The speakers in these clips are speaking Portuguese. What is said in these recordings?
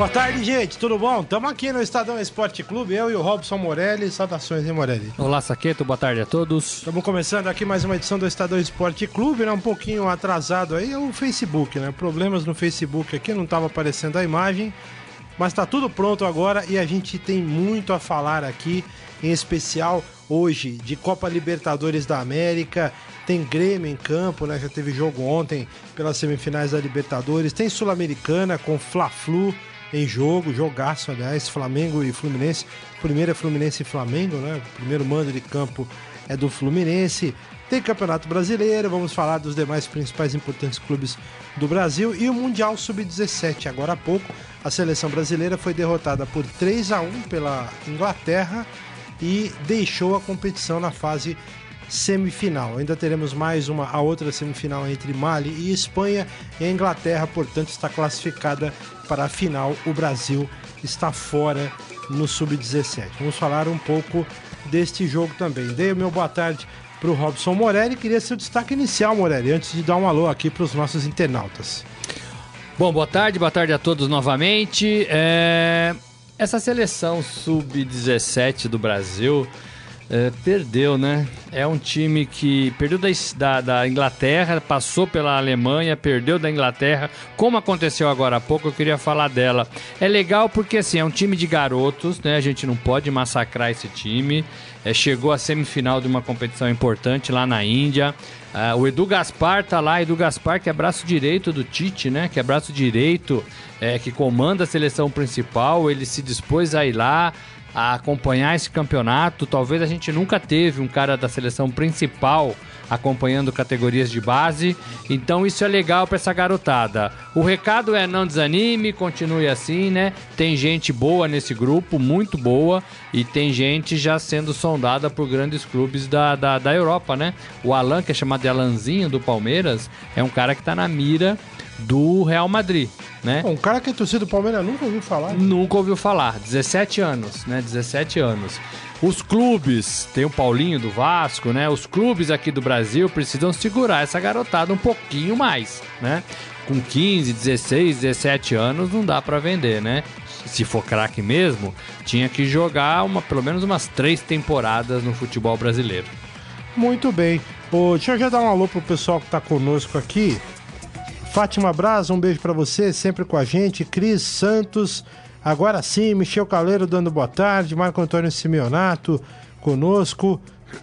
Boa tarde, gente. Tudo bom? Estamos aqui no Estadão Esporte Clube, eu e o Robson Morelli. Saudações, hein, Morelli? Olá, Saqueto. Boa tarde a todos. Estamos começando aqui mais uma edição do Estadão Esporte Clube, né? Um pouquinho atrasado aí, é o Facebook, né? Problemas no Facebook aqui, não estava aparecendo a imagem. Mas está tudo pronto agora e a gente tem muito a falar aqui, em especial hoje de Copa Libertadores da América. Tem Grêmio em campo, né? Já teve jogo ontem pelas semifinais da Libertadores. Tem Sul-Americana com Fla-Flu em jogo, jogaço, aliás, Flamengo e Fluminense. Primeiro é Fluminense e Flamengo, né? Primeiro mando de campo é do Fluminense. Tem Campeonato Brasileiro, vamos falar dos demais principais importantes clubes do Brasil e o Mundial Sub-17. Agora há pouco, a seleção brasileira foi derrotada por 3 a 1 pela Inglaterra e deixou a competição na fase semifinal. Ainda teremos mais uma a outra semifinal entre Mali e Espanha e a Inglaterra, portanto, está classificada para a final. O Brasil está fora no sub-17. Vamos falar um pouco deste jogo também. Dei o meu boa tarde para o Robson Morelli. Queria seu destaque inicial, Morelli, antes de dar um alô aqui para os nossos internautas. Bom, boa tarde, boa tarde a todos novamente. É... Essa seleção sub-17 do Brasil é, perdeu, né? É um time que perdeu da, da, da, Inglaterra, passou pela Alemanha, perdeu da Inglaterra. Como aconteceu agora há pouco, eu queria falar dela. É legal porque assim, é um time de garotos, né? A gente não pode massacrar esse time. É, chegou à semifinal de uma competição importante lá na Índia. Uh, o Edu Gaspar tá lá, Edu Gaspar, que é braço direito do Tite, né? Que é braço direito, é, que comanda a seleção principal. Ele se dispôs a ir lá, a acompanhar esse campeonato. Talvez a gente nunca teve um cara da seleção principal acompanhando categorias de base. Então isso é legal para essa garotada. O recado é não desanime, continue assim, né? Tem gente boa nesse grupo, muito boa, e tem gente já sendo sondada por grandes clubes da, da, da Europa, né? O Alan, que é chamado de Alanzinho do Palmeiras, é um cara que está na mira do Real Madrid, né? Um cara que é torcida do Palmeiras nunca ouviu falar. Nunca ouviu falar. 17 anos, né? 17 anos. Os clubes, tem o Paulinho do Vasco, né? Os clubes aqui do Brasil precisam segurar essa garotada um pouquinho mais, né? Com 15, 16, 17 anos não dá para vender, né? Se for craque mesmo, tinha que jogar uma, pelo menos umas três temporadas no futebol brasileiro. Muito bem. Ô, deixa eu já dar um alô pro pessoal que tá conosco aqui. Fátima Braz, um beijo para você, sempre com a gente. Cris Santos, agora sim, Michel Caleiro dando boa tarde. Marco Antônio Simeonato conosco.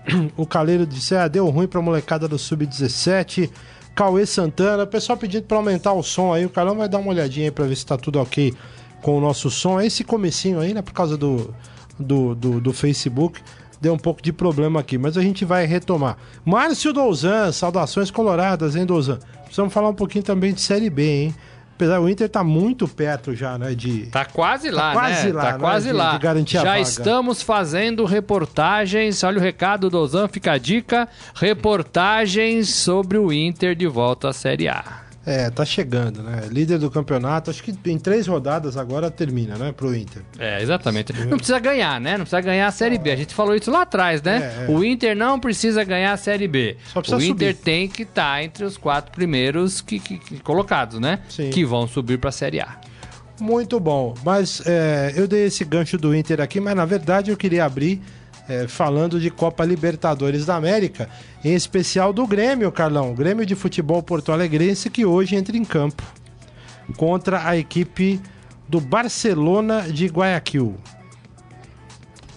O Caleiro disse: ah, deu ruim pra molecada do Sub-17. Cauê Santana, o pessoal pedindo para aumentar o som aí. O Carlão vai dar uma olhadinha aí pra ver se tá tudo ok com o nosso som. Esse comecinho aí, né, por causa do, do, do, do Facebook deu um pouco de problema aqui, mas a gente vai retomar. Márcio Douzan, saudações coloradas, hein, Douzan? Precisamos falar um pouquinho também de Série B, hein? Apesar o Inter tá muito perto já, né? De tá quase lá, tá quase né? Lá, tá né? quase de, lá. De garantir já a vaga. estamos fazendo reportagens. Olha o recado do Ozan, fica a dica: reportagens sobre o Inter de volta à Série A. É, tá chegando, né? Líder do campeonato, acho que em três rodadas agora termina, né? Pro Inter. É, exatamente. Não precisa ganhar, né? Não precisa ganhar a Série B. A gente falou isso lá atrás, né? É, é. O Inter não precisa ganhar a Série B. Só precisa o Inter subir. tem que estar tá entre os quatro primeiros que, que, que colocados, né? Sim. Que vão subir pra Série A. Muito bom. Mas é, eu dei esse gancho do Inter aqui, mas na verdade eu queria abrir é, falando de Copa Libertadores da América, em especial do Grêmio, Carlão. Grêmio de Futebol Porto Alegrense, que hoje entra em campo contra a equipe do Barcelona de Guayaquil.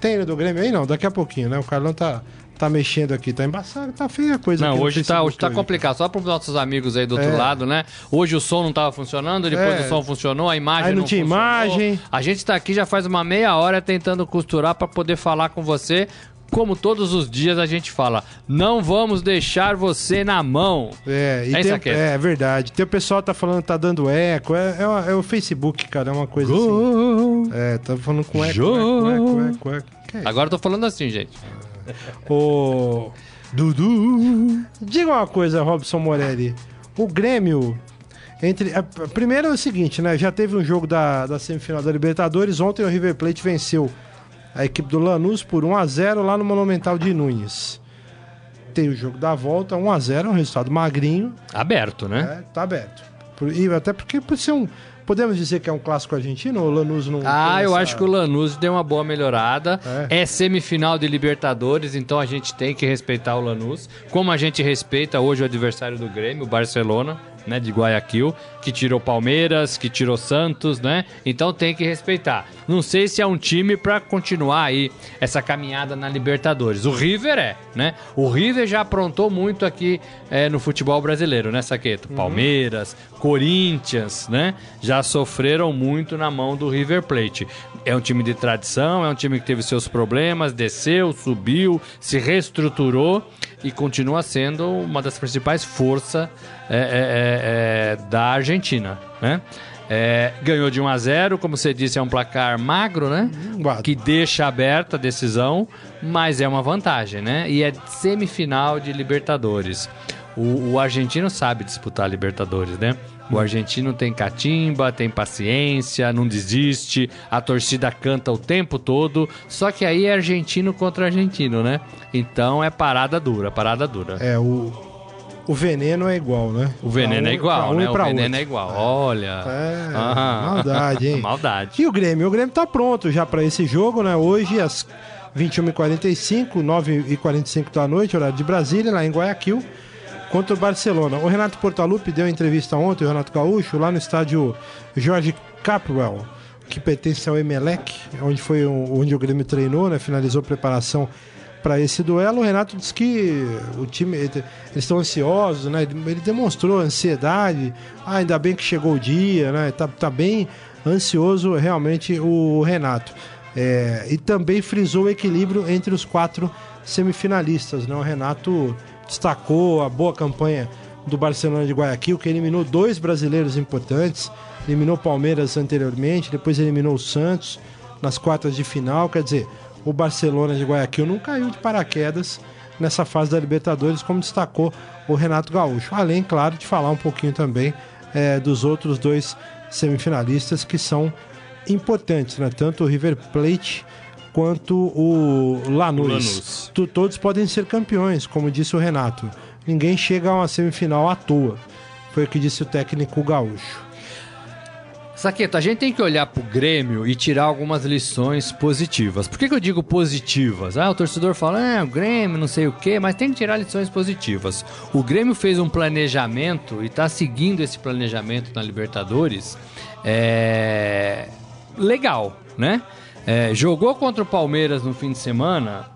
Tem do Grêmio aí? Não, daqui a pouquinho, né? O Carlão tá tá mexendo aqui, tá embaçado, tá feia a coisa. Não, hoje tá, hoje tá complicado. Só para os nossos amigos aí do outro é. lado, né? Hoje o som não tava funcionando, depois é. o som funcionou, a imagem aí não, não tinha funcionou. imagem. A gente tá aqui já faz uma meia hora tentando costurar para poder falar com você. Como todos os dias a gente fala, não vamos deixar você na mão. É, e é, tem, é, é verdade. Tem o pessoal tá falando tá dando eco. É, é, é, o Facebook, cara, é uma coisa assim. É, tá falando com eco, eco, eco, eco, eco. eco. Agora eu tô falando assim, gente. O Dudu. Diga uma coisa, Robson Morelli. O Grêmio Entre, a, primeiro é o seguinte, né? Já teve um jogo da, da semifinal da Libertadores. Ontem o River Plate venceu a equipe do Lanús por 1 a 0 lá no Monumental de Nunes. Tem o jogo da volta, 1 a 0 um resultado magrinho. Aberto, né? É, tá aberto. E até porque por ser um. Podemos dizer que é um clássico argentino ou o Lanús não. Ah, eu essa... acho que o Lanús deu uma boa melhorada. É. é. semifinal de Libertadores, então a gente tem que respeitar o Lanús. Como a gente respeita hoje o adversário do Grêmio, o Barcelona né, de Guayaquil, que tirou Palmeiras, que tirou Santos, né? Então tem que respeitar. Não sei se é um time para continuar aí essa caminhada na Libertadores. O River é, né? O River já aprontou muito aqui é, no futebol brasileiro, né, Saqueto? Uhum. Palmeiras, Corinthians, né? Já sofreram muito na mão do River Plate. É um time de tradição, é um time que teve seus problemas, desceu, subiu, se reestruturou e continua sendo uma das principais forças é, é, é, é da Argentina, né? É, ganhou de 1 a 0, como você disse, é um placar magro, né? Hum, que deixa aberta a decisão, mas é uma vantagem, né? E é semifinal de Libertadores. O, o argentino sabe disputar Libertadores, né? O argentino tem catimba, tem paciência, não desiste, a torcida canta o tempo todo. Só que aí é argentino contra argentino, né? Então é parada dura, parada dura. É, o, o veneno é igual, né? O veneno um, é igual, um né? O veneno outro. é igual. Olha. É, maldade, hein? maldade. E o Grêmio? O Grêmio tá pronto já para esse jogo, né? Hoje, às 21h45, 9h45 da noite, horário de Brasília, lá em Guayaquil contra o Barcelona. O Renato Portaluppi deu entrevista ontem, o Renato Gaúcho, lá no estádio Jorge Capwell, que pertence ao Emelec, onde foi onde o Grêmio treinou, né, finalizou a preparação para esse duelo. O Renato disse que o time eles estão ansiosos, né? Ele demonstrou ansiedade. Ah, ainda bem que chegou o dia, né? Tá, tá bem ansioso realmente o Renato. É, e também frisou o equilíbrio entre os quatro semifinalistas, né? O Renato destacou a boa campanha do Barcelona de Guayaquil, que eliminou dois brasileiros importantes, eliminou Palmeiras anteriormente, depois eliminou o Santos nas quartas de final, quer dizer, o Barcelona de Guayaquil não caiu de paraquedas nessa fase da Libertadores, como destacou o Renato Gaúcho. Além, claro, de falar um pouquinho também é, dos outros dois semifinalistas que são importantes, né? Tanto o River Plate quanto o Lanús. Lanús. todos podem ser campeões, como disse o Renato. Ninguém chega a uma semifinal à toa. Foi o que disse o técnico gaúcho. Saqueto, a gente tem que olhar pro Grêmio e tirar algumas lições positivas. Por que, que eu digo positivas? Ah, o torcedor fala, é, o Grêmio, não sei o quê, mas tem que tirar lições positivas. O Grêmio fez um planejamento e está seguindo esse planejamento na Libertadores é... legal, né? É, jogou contra o Palmeiras no fim de semana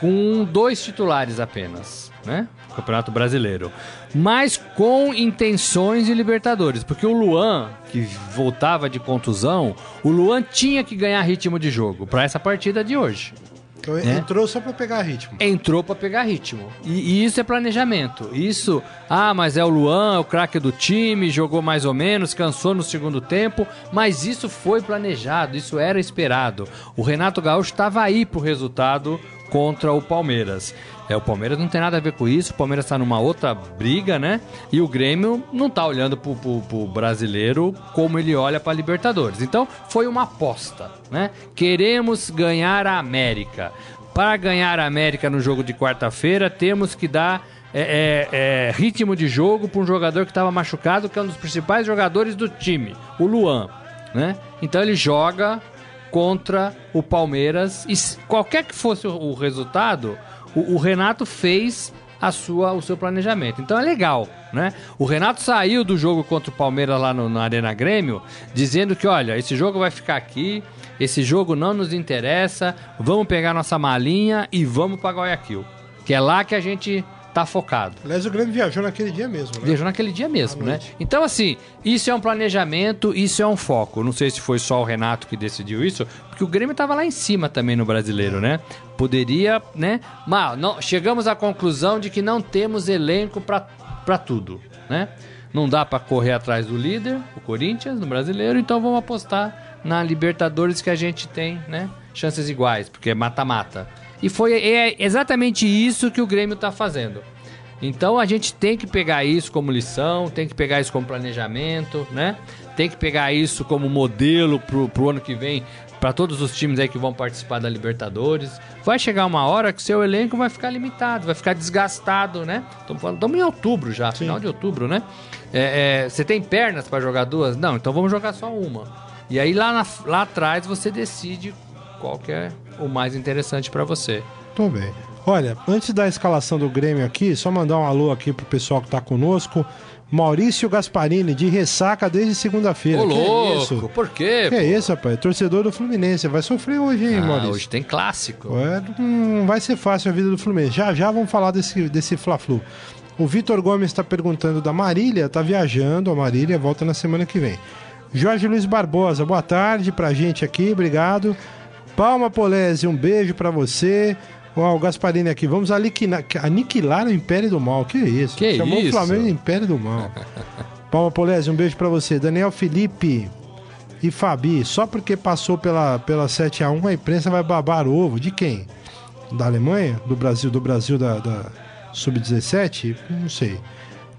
com dois titulares apenas, né? Campeonato Brasileiro. Mas com intenções de Libertadores, porque o Luan, que voltava de contusão, o Luan tinha que ganhar ritmo de jogo para essa partida de hoje. Então né? entrou só para pegar ritmo. Entrou para pegar ritmo. E, e, isso é planejamento. Isso, ah, mas é o Luan, é o craque do time, jogou mais ou menos, cansou no segundo tempo, mas isso foi planejado, isso era esperado. O Renato Gaúcho estava aí pro resultado contra o Palmeiras. É, o Palmeiras não tem nada a ver com isso, o Palmeiras está numa outra briga, né? E o Grêmio não está olhando pro, pro, brasileiro como ele olha para Libertadores. Então foi uma aposta, né? Queremos ganhar a América. Para ganhar a América no jogo de quarta-feira, temos que dar é, é, é, ritmo de jogo para um jogador que estava machucado, que é um dos principais jogadores do time, o Luan. Né? Então ele joga contra o Palmeiras e qualquer que fosse o resultado, o, o Renato fez a sua, o seu planejamento. Então é legal, né? O Renato saiu do jogo contra o Palmeiras lá no, na Arena Grêmio, dizendo que, olha, esse jogo vai ficar aqui, esse jogo não nos interessa, vamos pegar nossa malinha e vamos para Guayaquil. Que é lá que a gente tá focado. Aliás, o Grêmio viajou naquele dia mesmo, né? Viajou naquele dia mesmo, né? Então, assim, isso é um planejamento, isso é um foco. Não sei se foi só o Renato que decidiu isso, porque o Grêmio tava lá em cima também no brasileiro, né? Poderia, né? Mas não, chegamos à conclusão de que não temos elenco para tudo, né? Não dá para correr atrás do líder, o Corinthians, no brasileiro, então vamos apostar na Libertadores que a gente tem, né? Chances iguais, porque é mata-mata. E foi é exatamente isso que o Grêmio está fazendo. Então a gente tem que pegar isso como lição, tem que pegar isso como planejamento, né? Tem que pegar isso como modelo pro, pro ano que vem, para todos os times aí que vão participar da Libertadores. Vai chegar uma hora que seu elenco vai ficar limitado, vai ficar desgastado, né? Estamos em outubro já, Sim. final de outubro, né? É, é, você tem pernas para jogar duas? Não, então vamos jogar só uma. E aí lá, na, lá atrás você decide qual que é o mais interessante para você. Tô bem. Olha, antes da escalação do Grêmio aqui, só mandar um alô aqui pro pessoal que tá conosco. Maurício Gasparini, de ressaca desde segunda-feira. Ô, que louco, é isso? por quê? Que é pô? é isso, rapaz? Torcedor do Fluminense. Vai sofrer hoje, hein, ah, Maurício? Hoje tem clássico. É, não vai ser fácil a vida do Fluminense. Já já vamos falar desse, desse Fla-Flu. O Vitor Gomes está perguntando da Marília, tá viajando. A Marília volta na semana que vem. Jorge Luiz Barbosa, boa tarde pra gente aqui, obrigado. Palma Polese, um beijo para você. Ó, o Gasparini aqui, vamos aniquilar, aniquilar o Império do Mal. Que isso? Que Chamou isso? o Flamengo de Império do Mal. Palma Polese, um beijo para você. Daniel Felipe e Fabi, só porque passou pela, pela 7x1, a imprensa vai babar ovo. De quem? Da Alemanha? Do Brasil? Do Brasil da, da Sub-17? Não sei.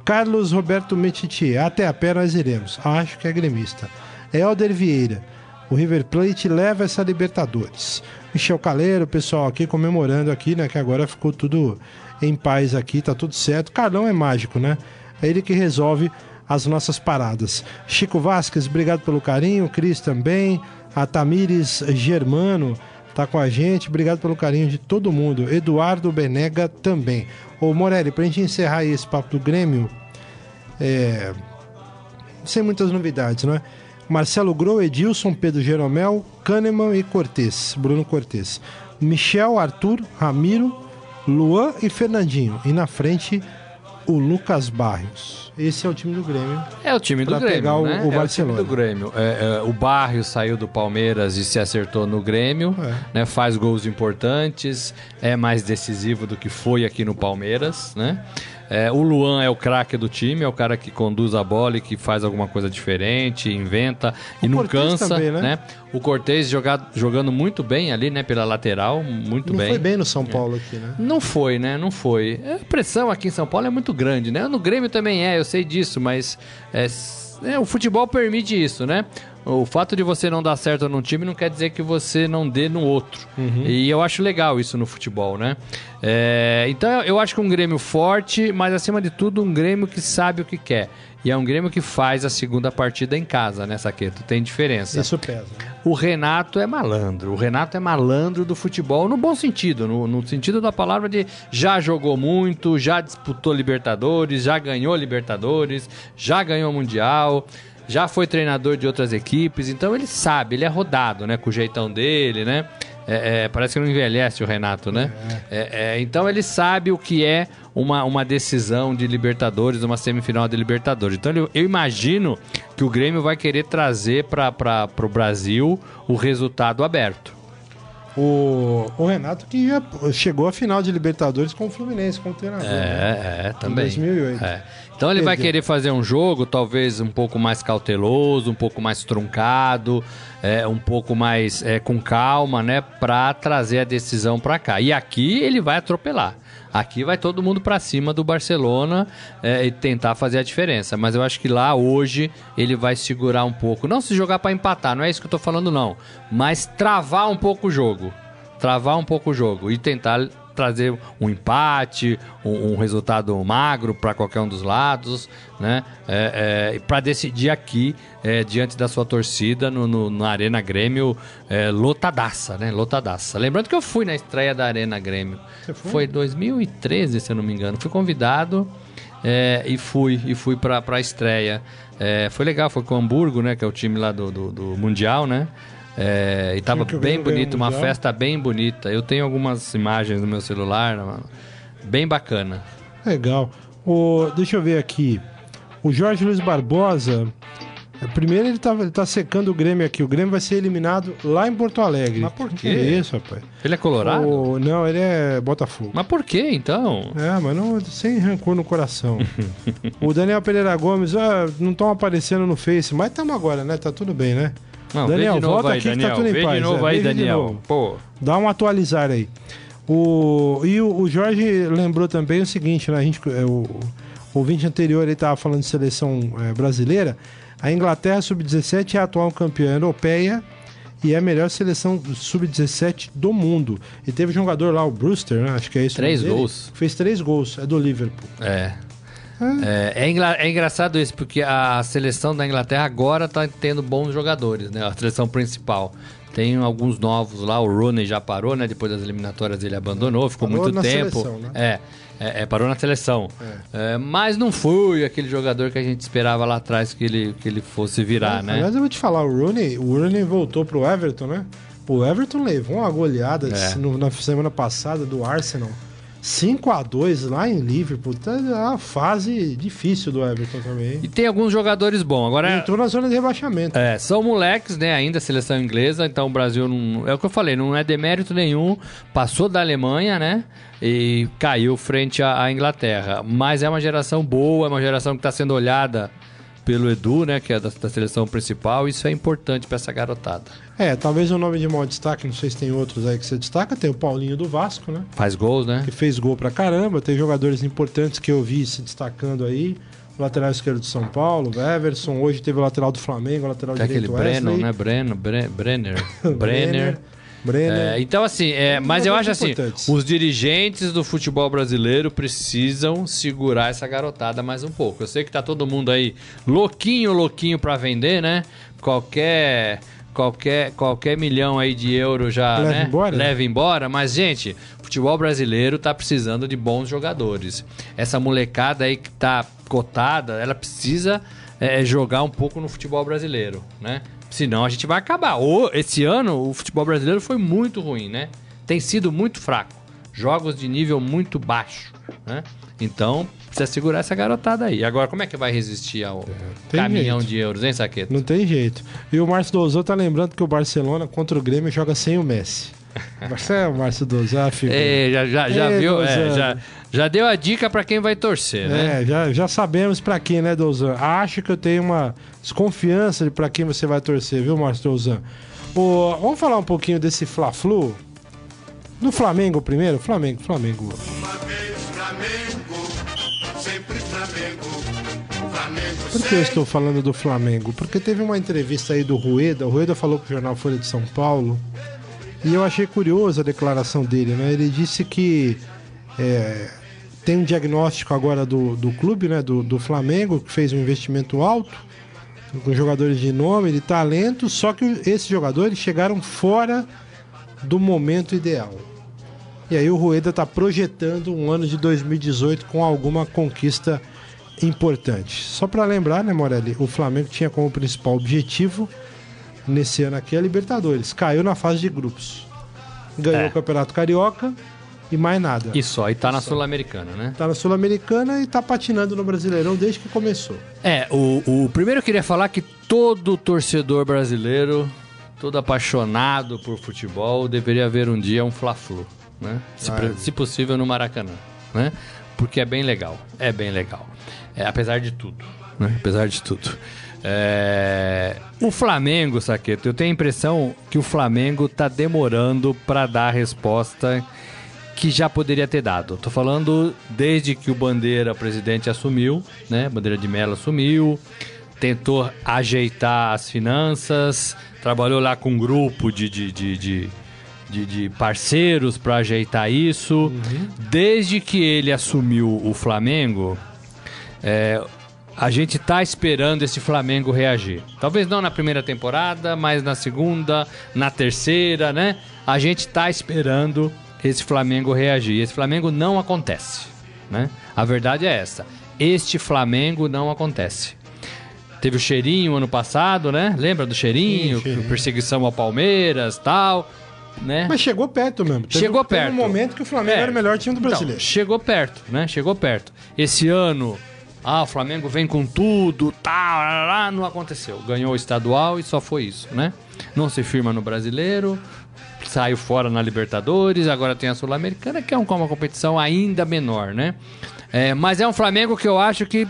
Carlos Roberto Metiti, até a pé nós iremos. Acho que é gremista. Helder Vieira, o River Plate leva essa Libertadores. Michel Caleiro, pessoal aqui comemorando aqui, né? Que agora ficou tudo em paz aqui, tá tudo certo. Carlão é mágico, né? É ele que resolve as nossas paradas. Chico Vasques, obrigado pelo carinho. Cris também. A Tamires Germano tá com a gente. Obrigado pelo carinho de todo mundo. Eduardo Benega também. Ô Morelli, pra gente encerrar esse papo do Grêmio, é... sem muitas novidades, não é? Marcelo Grou, Edilson, Pedro Jeromel, Kahneman e Cortez, Bruno Cortez. Michel, Arthur, Ramiro, Luan e Fernandinho. E na frente, o Lucas Barrios. Esse é o time do Grêmio. É o time do Grêmio. pegar o, né? o Barcelona. É o time do Grêmio. É, é, o Barrios saiu do Palmeiras e se acertou no Grêmio. É. Né? Faz gols importantes. É mais decisivo do que foi aqui no Palmeiras. Né? É, o Luan é o craque do time, é o cara que conduz a bola e que faz alguma coisa diferente, inventa o e não Cortez cansa. Também, né? né? O Cortez jogado, jogando muito bem ali, né? Pela lateral, muito não bem. Não foi bem no São Paulo aqui, né? Não foi, né? Não foi. A pressão aqui em São Paulo é muito grande, né? No Grêmio também é, eu sei disso, mas é, é, o futebol permite isso, né? O fato de você não dar certo num time não quer dizer que você não dê no outro. Uhum. E eu acho legal isso no futebol, né? É, então eu acho que um Grêmio forte, mas acima de tudo um Grêmio que sabe o que quer. E é um Grêmio que faz a segunda partida em casa, né, Saqueto? Tem diferença. Isso pesa. O Renato é malandro. O Renato é malandro do futebol no bom sentido, no, no sentido da palavra de já jogou muito, já disputou Libertadores, já ganhou Libertadores, já ganhou Mundial já foi treinador de outras equipes, então ele sabe, ele é rodado, né? Com o jeitão dele, né? É, é, parece que não envelhece o Renato, né? É. é, é então ele sabe o que é uma, uma decisão de Libertadores, uma semifinal de Libertadores. Então eu, eu imagino que o Grêmio vai querer trazer para o Brasil o resultado aberto. O, o Renato que chegou à final de Libertadores com o Fluminense, com o treinador. É, né? é, também. Em 2008. Então ele vai querer fazer um jogo talvez um pouco mais cauteloso, um pouco mais truncado, é, um pouco mais é, com calma, né, para trazer a decisão para cá. E aqui ele vai atropelar. Aqui vai todo mundo para cima do Barcelona é, e tentar fazer a diferença. Mas eu acho que lá hoje ele vai segurar um pouco. Não se jogar para empatar, não é isso que eu tô falando, não. Mas travar um pouco o jogo. Travar um pouco o jogo e tentar trazer um empate, um, um resultado magro para qualquer um dos lados, né? É, é, para decidir aqui é, diante da sua torcida no, no na Arena Grêmio é, lotadaça, né? Lotadaça. Lembrando que eu fui na estreia da Arena Grêmio. Foi 2013, se eu não me engano. Fui convidado é, e fui e fui para a estreia. É, foi legal, foi com o Hamburgo, né? Que é o time lá do, do, do Mundial, né? É, e tava bem bonito, uma festa bem bonita. Eu tenho algumas imagens no meu celular, bem bacana. Legal. O, deixa eu ver aqui. O Jorge Luiz Barbosa. Primeiro ele tá, ele tá secando o Grêmio aqui. O Grêmio vai ser eliminado lá em Porto Alegre. Mas por quê? Que é isso, rapaz? Ele é colorado? O, não, ele é Botafogo. Mas por quê, então? É, mas não, sem rancor no coração. o Daniel Pereira Gomes, ah, não estão aparecendo no Face, mas estamos agora, né? Tá tudo bem, né? Não, Daniel, volta aí, aqui Daniel. que tá tudo em vê paz. de novo é, aí, Daniel. Pô. Dá uma atualizar aí. O, e o, o Jorge lembrou também o seguinte, né? A gente, é, o, o ouvinte anterior ele estava falando de seleção é, brasileira. A Inglaterra sub-17 é a atual campeã europeia e é a melhor seleção sub-17 do mundo. E teve um jogador lá, o Brewster, né? acho que é isso. Três gols. Fez três gols, é do Liverpool. É. É, é, engra- é engraçado isso, porque a seleção da Inglaterra agora tá tendo bons jogadores, né? A seleção principal. Tem alguns novos lá, o Rooney já parou, né? Depois das eliminatórias ele abandonou, ficou Parou muito na tempo. seleção, né? É, é, é, parou na seleção. É, mas não foi aquele jogador que a gente esperava lá atrás que ele, que ele fosse virar, né? Aliás, eu vou te falar, o Rooney, o Rooney voltou pro Everton, né? O Everton levou uma goleada É. na semana passada do Arsenal. 5 a 2 lá em Liverpool. Tá uma fase difícil do Everton também. E tem alguns jogadores bons. Agora, Entrou na zona de rebaixamento. É, são moleques, né? Ainda a seleção inglesa, então o Brasil não. É o que eu falei, não é demérito nenhum. Passou da Alemanha, né? E caiu frente à, à Inglaterra. Mas é uma geração boa, é uma geração que está sendo olhada pelo Edu, né? Que é da, da seleção principal. Isso é importante para essa garotada. É, talvez o nome de maior destaque, não sei se tem outros aí que você destaca, tem o Paulinho do Vasco, né? Faz gols, né? Que fez gol pra caramba. Tem jogadores importantes que eu vi se destacando aí. O lateral esquerdo de São Paulo, o Everson. Hoje teve o lateral do Flamengo, o lateral Tem aquele direito Wesley. Brennan, né? Brennan, Bre- Brenner. Brenner. Brenner. É, então, assim, é, mas eu acho assim: os dirigentes do futebol brasileiro precisam segurar essa garotada mais um pouco. Eu sei que tá todo mundo aí louquinho, louquinho pra vender, né? Qualquer. Qualquer, qualquer milhão aí de euro já Leva né? embora? leva embora, mas gente, o futebol brasileiro tá precisando de bons jogadores. Essa molecada aí que tá cotada, ela precisa é, jogar um pouco no futebol brasileiro, né? Senão a gente vai acabar. Ou esse ano o futebol brasileiro foi muito ruim, né? Tem sido muito fraco. Jogos de nível muito baixo, né? Então, precisa segurar essa garotada aí. Agora, como é que vai resistir ao tem caminhão jeito. de euros, hein, Saqueta? Não tem jeito. E o Márcio Dozão tá lembrando que o Barcelona contra o Grêmio joga sem o Messi. Marcelo, Márcio Dozão, ah. É, já, já, já Ei, viu? É, já, já deu a dica pra quem vai torcer, né? É, já, já sabemos pra quem, né, Dozan? Acho que eu tenho uma desconfiança de pra quem você vai torcer, viu, Márcio? Ô, vamos falar um pouquinho desse Fla-Flu? No Flamengo primeiro? Flamengo. Flamengo Por que eu estou falando do Flamengo? Porque teve uma entrevista aí do Rueda. O Rueda falou com o jornal Folha de São Paulo. E eu achei curiosa a declaração dele, né? Ele disse que é, tem um diagnóstico agora do, do clube, né? Do, do Flamengo, que fez um investimento alto, com jogadores de nome, de talento, só que esses jogadores chegaram fora do momento ideal. E aí o Rueda está projetando um ano de 2018 com alguma conquista importante. Só para lembrar, né, Morelli, o Flamengo tinha como principal objetivo nesse ano aqui a Libertadores. Caiu na fase de grupos. Ganhou É. o Campeonato Carioca e mais nada. E só, e tá na Sul-Americana, né? Tá na Sul-Americana e tá patinando no Brasileirão desde que começou. É, o, o primeiro eu queria falar que todo torcedor brasileiro, todo apaixonado por futebol, deveria ver um dia um Fla-Flu, né? Se, pre- se possível no Maracanã, né? Porque é bem legal, é bem legal. É, apesar de tudo, né? Apesar de tudo. É, O Flamengo, Saqueto, eu tenho a impressão que o Flamengo tá demorando para dar a resposta que já poderia ter dado. Tô falando desde que o Bandeira presidente assumiu, né? Bandeira de Mello assumiu, tentou ajeitar as finanças, trabalhou lá com um grupo de, de, de, de, de- de parceiros para ajeitar isso. Desde que ele assumiu o Flamengo, é, a gente tá esperando esse Flamengo reagir. Talvez não na primeira temporada, mas na segunda, na terceira, né? A gente tá esperando esse Flamengo reagir. Esse Flamengo não acontece, né? A verdade é essa. Este Flamengo não acontece. Teve o cheirinho ano passado, né? Lembra do cheirinho? Sim, cheirinho. Perseguição ao Palmeiras, tal, né? Mas chegou perto mesmo. Teve- Chegou teve perto. um momento que o Flamengo É. era o melhor time do Então, brasileiro. chegou perto, né? Chegou perto. Esse ano, ah, o Flamengo vem com tudo, tal, lá, não aconteceu. Ganhou o estadual e só foi isso, né? Não se firma no brasileiro, saiu fora na Libertadores, agora tem a Sul-Americana, que é um- uma competição ainda menor, né? É, mas é um Flamengo que eu acho que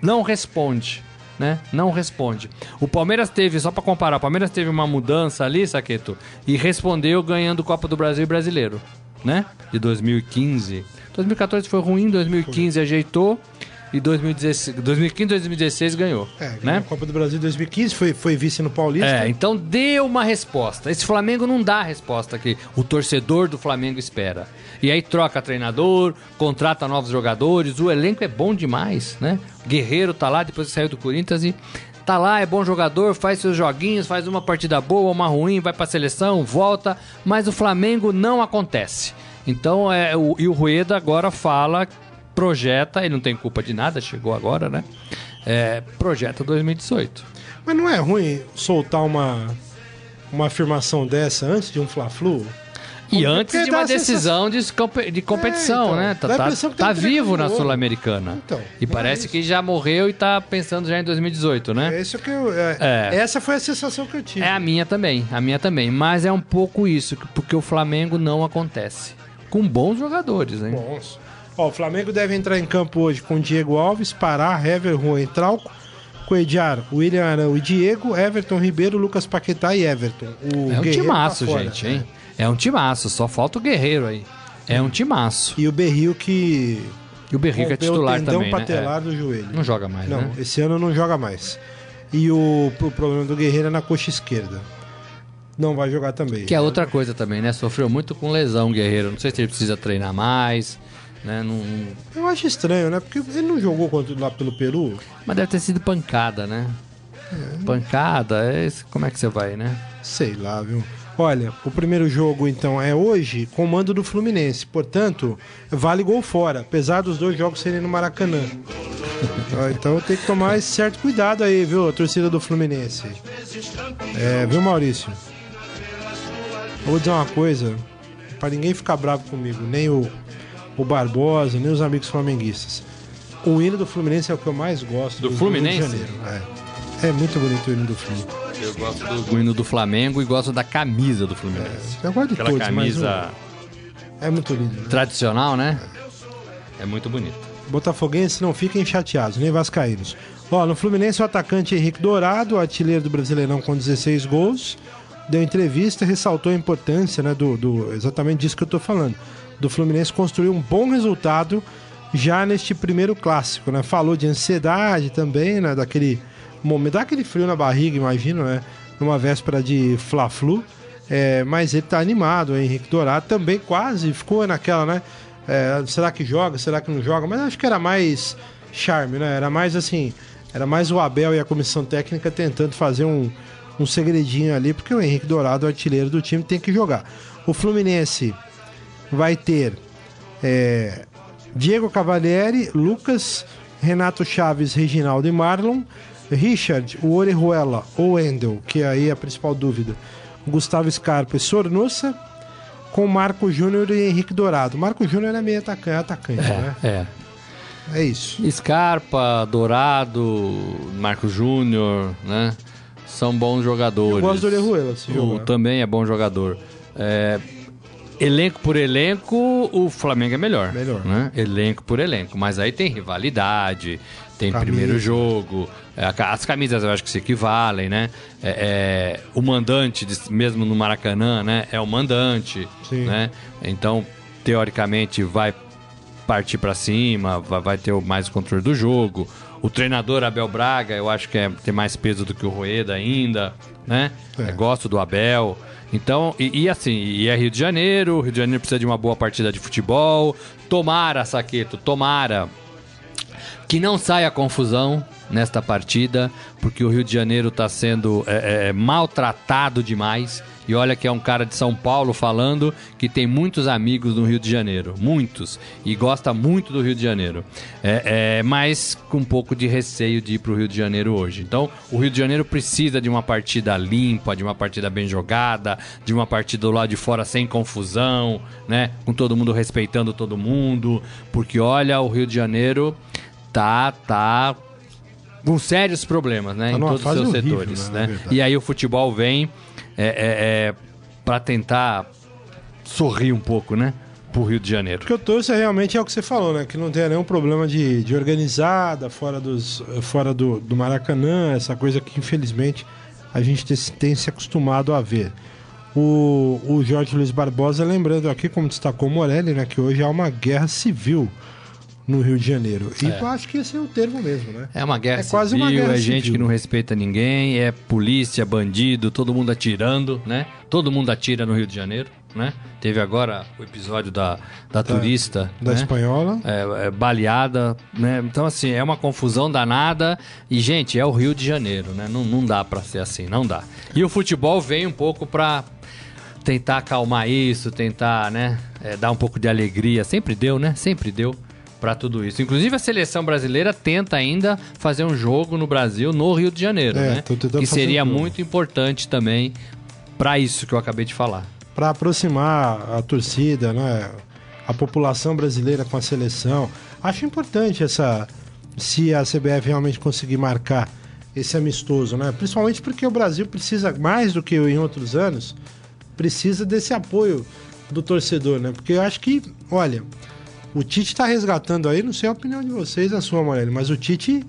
não responde. Né? Não responde. O Palmeiras teve, só pra comparar, o Palmeiras teve uma mudança ali, Saqueto, e respondeu ganhando Copa do Brasil e Brasileiro. né? De 2015. 2014 foi ruim, 2015 ajeitou e 2016, 2015 2016 ganhou, É, né? Copa do Brasil 2015 foi, foi vice no Paulista. É, então deu uma resposta. Esse Flamengo não dá a resposta que o torcedor do Flamengo espera. E aí troca treinador, contrata novos jogadores, o elenco é bom demais, né? Guerreiro tá lá depois que saiu do Corinthians e tá lá, é bom jogador, faz seus joguinhos, faz uma partida boa, uma ruim, vai pra seleção, volta, mas o Flamengo não acontece. Então, é, o, e o Rueda agora fala, projeta, ele não tem culpa de nada, chegou agora, né? É, projeta 2018. Mas não é ruim soltar uma, uma afirmação dessa antes de um Fla-Flu? E antes de uma decisão de, de competição, É, então, né? Tá, tá- tá treco vivo na. Sul-Americana. Então, e parece é que já morreu e tá pensando já em 2018, né? É isso que eu, é- É. Essa foi a sensação que eu tive. É a minha também, a minha também. Mas é um pouco isso, porque o Flamengo não acontece. Com bons jogadores, hein? Bons. Ó, o Flamengo deve entrar em campo hoje com Diego Alves, Pará, Hever, Juan Trauco, Coediar, William Arão e Diego, Everton Ribeiro, Lucas Paquetá e Everton. O É um Guerreiro timaço, tá fora, gente, hein? É um timaço, só falta o Guerreiro aí. É um timaço. E o Berril que E o Berrico é rompeu titular o também, né? patelar do joelho. É. Não joga mais, Não, né? esse ano não joga mais. E o, o problema do Guerreiro é na coxa esquerda. Não vai jogar também. Que é outra coisa também, né? Sofreu muito com lesão, Guerreiro. Não sei se ele precisa treinar mais, né? Não... Eu acho estranho, né? Porque ele não jogou contra, lá pelo Peru. Mas deve ter sido pancada, né? Pancada, é como é que você vai, né? Sei lá, viu? Olha, o primeiro jogo então é hoje, comando do Fluminense. Portanto, vale gol fora, apesar dos dois jogos serem no Maracanã. Ah, então tem que tomar esse certo cuidado aí, viu, a torcida do Fluminense. É, viu, Maurício? Eu vou dizer uma coisa, pra ninguém ficar bravo comigo, nem o, o Barbosa, nem os amigos flamenguistas. O hino do Fluminense é o que eu mais gosto Do Rio de Fluminense? Janeiro. É. é muito bonito o hino do Fluminense. Eu gosto do hino do Flamengo e gosto da camisa do Fluminense. Eu gosto de Aquela todos, camisa o- é muito lindo. Né? tradicional, né? É muito bonito. Botafoguenses não fiquem chateados, nem vascaínos. Ó, no Fluminense, o atacante Henrique Dourado, artilheiro do Brasileirão com 16 gols, deu entrevista e ressaltou a importância, né, do, do- exatamente disso que eu tô falando, do Fluminense construir um bom resultado já neste primeiro clássico, né? Falou de ansiedade também, né, daquele momento, dá aquele frio na barriga, imagino, né, numa véspera de Fla-Flu. É, mas ele tá animado, o Henrique Dourado também quase ficou naquela, né? é, será que joga, será que não joga? Mas acho que era mais charme, né? Era mais assim, era mais o Abel e a comissão técnica tentando fazer um, um segredinho ali, porque o Henrique Dourado, o artilheiro do time, tem que jogar. O Fluminense vai ter é, Diego Cavalieri, Lucas, Renato Chaves, Reginaldo e Marlon, Richard, o Orejuela ou Endel, que aí é a principal dúvida, Gustavo Scarpa e Sornosa, com Marco Júnior e Henrique Dourado. Marco Júnior é meio atacante, atacante né? É. É isso. Scarpa, Dourado, Marco Júnior, né? São bons jogadores. Eu gosto do Orejuela, se O jogar. também é bom jogador. É, elenco por elenco, o Flamengo é melhor. Melhor. Né? Elenco por elenco. Mas aí tem rivalidade, tem Camisa. primeiro jogo. é, as camisas eu acho que se equivalem, né? É, é, o mandante, mesmo no Maracanã, né? É o mandante. Sim. Né? Então, teoricamente, vai partir pra cima, vai, ter o mais controle do jogo. O treinador Abel Braga, eu acho que é, tem mais peso do que o Rueda ainda, né? É. É, gosto do Abel. Então, e, e assim, e é Rio de Janeiro, o Rio de Janeiro precisa de uma boa partida de futebol. Tomara, Saqueto, tomara que não saia confusão nesta partida, porque o Rio de Janeiro está sendo é, é, maltratado demais. E olha que é um cara de São Paulo falando que tem muitos amigos no Rio de Janeiro, muitos, e gosta muito do Rio de Janeiro, é, é, mas com um pouco de receio de ir para o Rio de Janeiro hoje. Então, o Rio de Janeiro precisa de uma partida limpa, de uma partida bem jogada, de uma partida do lado de fora sem confusão, né? Com todo mundo respeitando todo mundo, porque olha, o Rio de Janeiro tá, tá com sérios problemas, né? Tá em todos os seus horrível, setores, né, né? verdade. E aí o futebol vem é, é, é, para tentar sorrir um pouco, né? Pro Rio de Janeiro. O que eu torço é realmente é o que você falou, né? Que não tenha nenhum problema de, de organizada fora, dos, fora do, do Maracanã, essa coisa que infelizmente a gente tem, tem se acostumado a ver. O, o Jorge Luiz Barbosa lembrando aqui, como destacou Morelli, né, que hoje há uma guerra civil no Rio de Janeiro. E É. eu acho que esse é o termo mesmo, né? É uma guerra É quase civil, uma guerra é gente civil. que não respeita ninguém, é polícia, bandido, todo mundo atirando, né? Todo mundo atira no Rio de Janeiro, né? Teve agora o episódio da, da, turista, Da né? espanhola. É, é, baleada, né? Então, assim, é uma confusão danada. E, gente, é o Rio de Janeiro, né? Não, não dá pra ser assim, não dá. E o futebol vem um pouco pra tentar acalmar isso, tentar, né? é, dar um pouco de alegria. Sempre deu, né? Sempre deu pra tudo isso. Inclusive, a seleção brasileira tenta ainda fazer um jogo no Brasil, no Rio de Janeiro, É, né? Que seria muito importante também pra isso que eu acabei de falar. para aproximar a torcida, né? A população brasileira com a seleção. Acho importante essa se a CBF realmente conseguir marcar esse amistoso, né? Principalmente porque o Brasil precisa mais do que em outros anos, precisa desse apoio do torcedor, né? Porque eu acho que, olha, o Tite está resgatando aí, não sei a opinião de vocês, a sua, Morelli, mas o Tite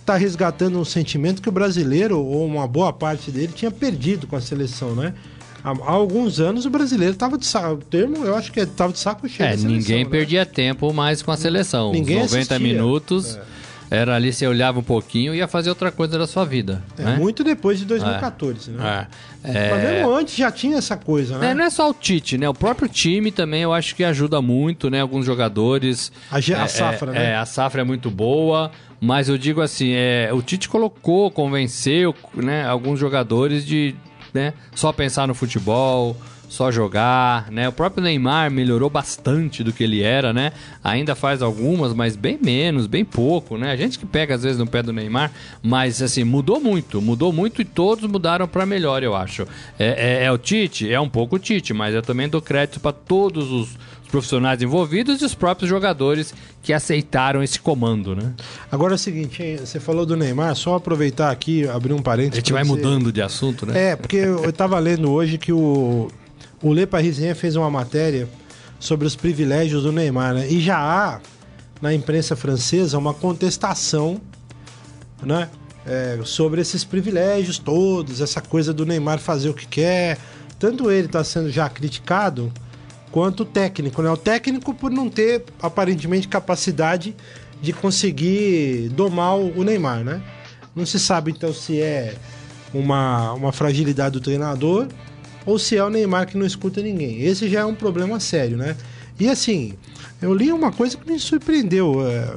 está resgatando um sentimento que o brasileiro, ou uma boa parte dele, tinha perdido com a seleção, né? Há, alguns anos o brasileiro estava de saco. O termo, eu acho que estava de saco cheio. É, seleção, ninguém né? perdia tempo mais com a seleção. Ninguém Os 90 assistia. minutos era ali, você olhava um pouquinho e ia fazer outra coisa da sua vida. É, né? Muito depois de 2014, né? É. Mas É, mesmo antes já tinha essa coisa, né? é, não é só o Tite, né? O próprio time também eu acho que ajuda muito, né? Alguns jogadores. A a É, safra, é, né? É, a safra é muito boa, mas eu digo assim, é, o Tite colocou, convenceu, né? Alguns jogadores de, né? Só pensar no futebol, só jogar, né? O próprio Neymar melhorou bastante do que ele era, né? Ainda faz algumas, mas bem menos, bem pouco, né? A gente que pega às vezes no pé do Neymar, mas assim, mudou muito, mudou muito e todos mudaram pra melhor, eu acho. É, é- é o Tite? É um pouco o Tite, mas eu também dou crédito pra todos os profissionais envolvidos e os próprios jogadores que aceitaram esse comando, né? Agora é o seguinte, você falou do Neymar, só aproveitar aqui, abrir um A parênteses. gente pra vai dizer- mudando de assunto, né? É, porque eu tava lendo hoje que o, o Le Parisien fez uma matéria sobre os privilégios do Neymar, né? E já há na imprensa francesa uma contestação, né? é, sobre esses privilégios todos, essa coisa do Neymar fazer o que quer. Tanto ele está sendo já criticado, quanto o técnico, né? O técnico por não ter aparentemente capacidade de conseguir domar o Neymar, né? Não se sabe então se é uma, uma fragilidade do treinador ou se é o Neymar que não escuta ninguém. Esse já é um problema sério, né? E assim, eu li uma coisa que me surpreendeu. é,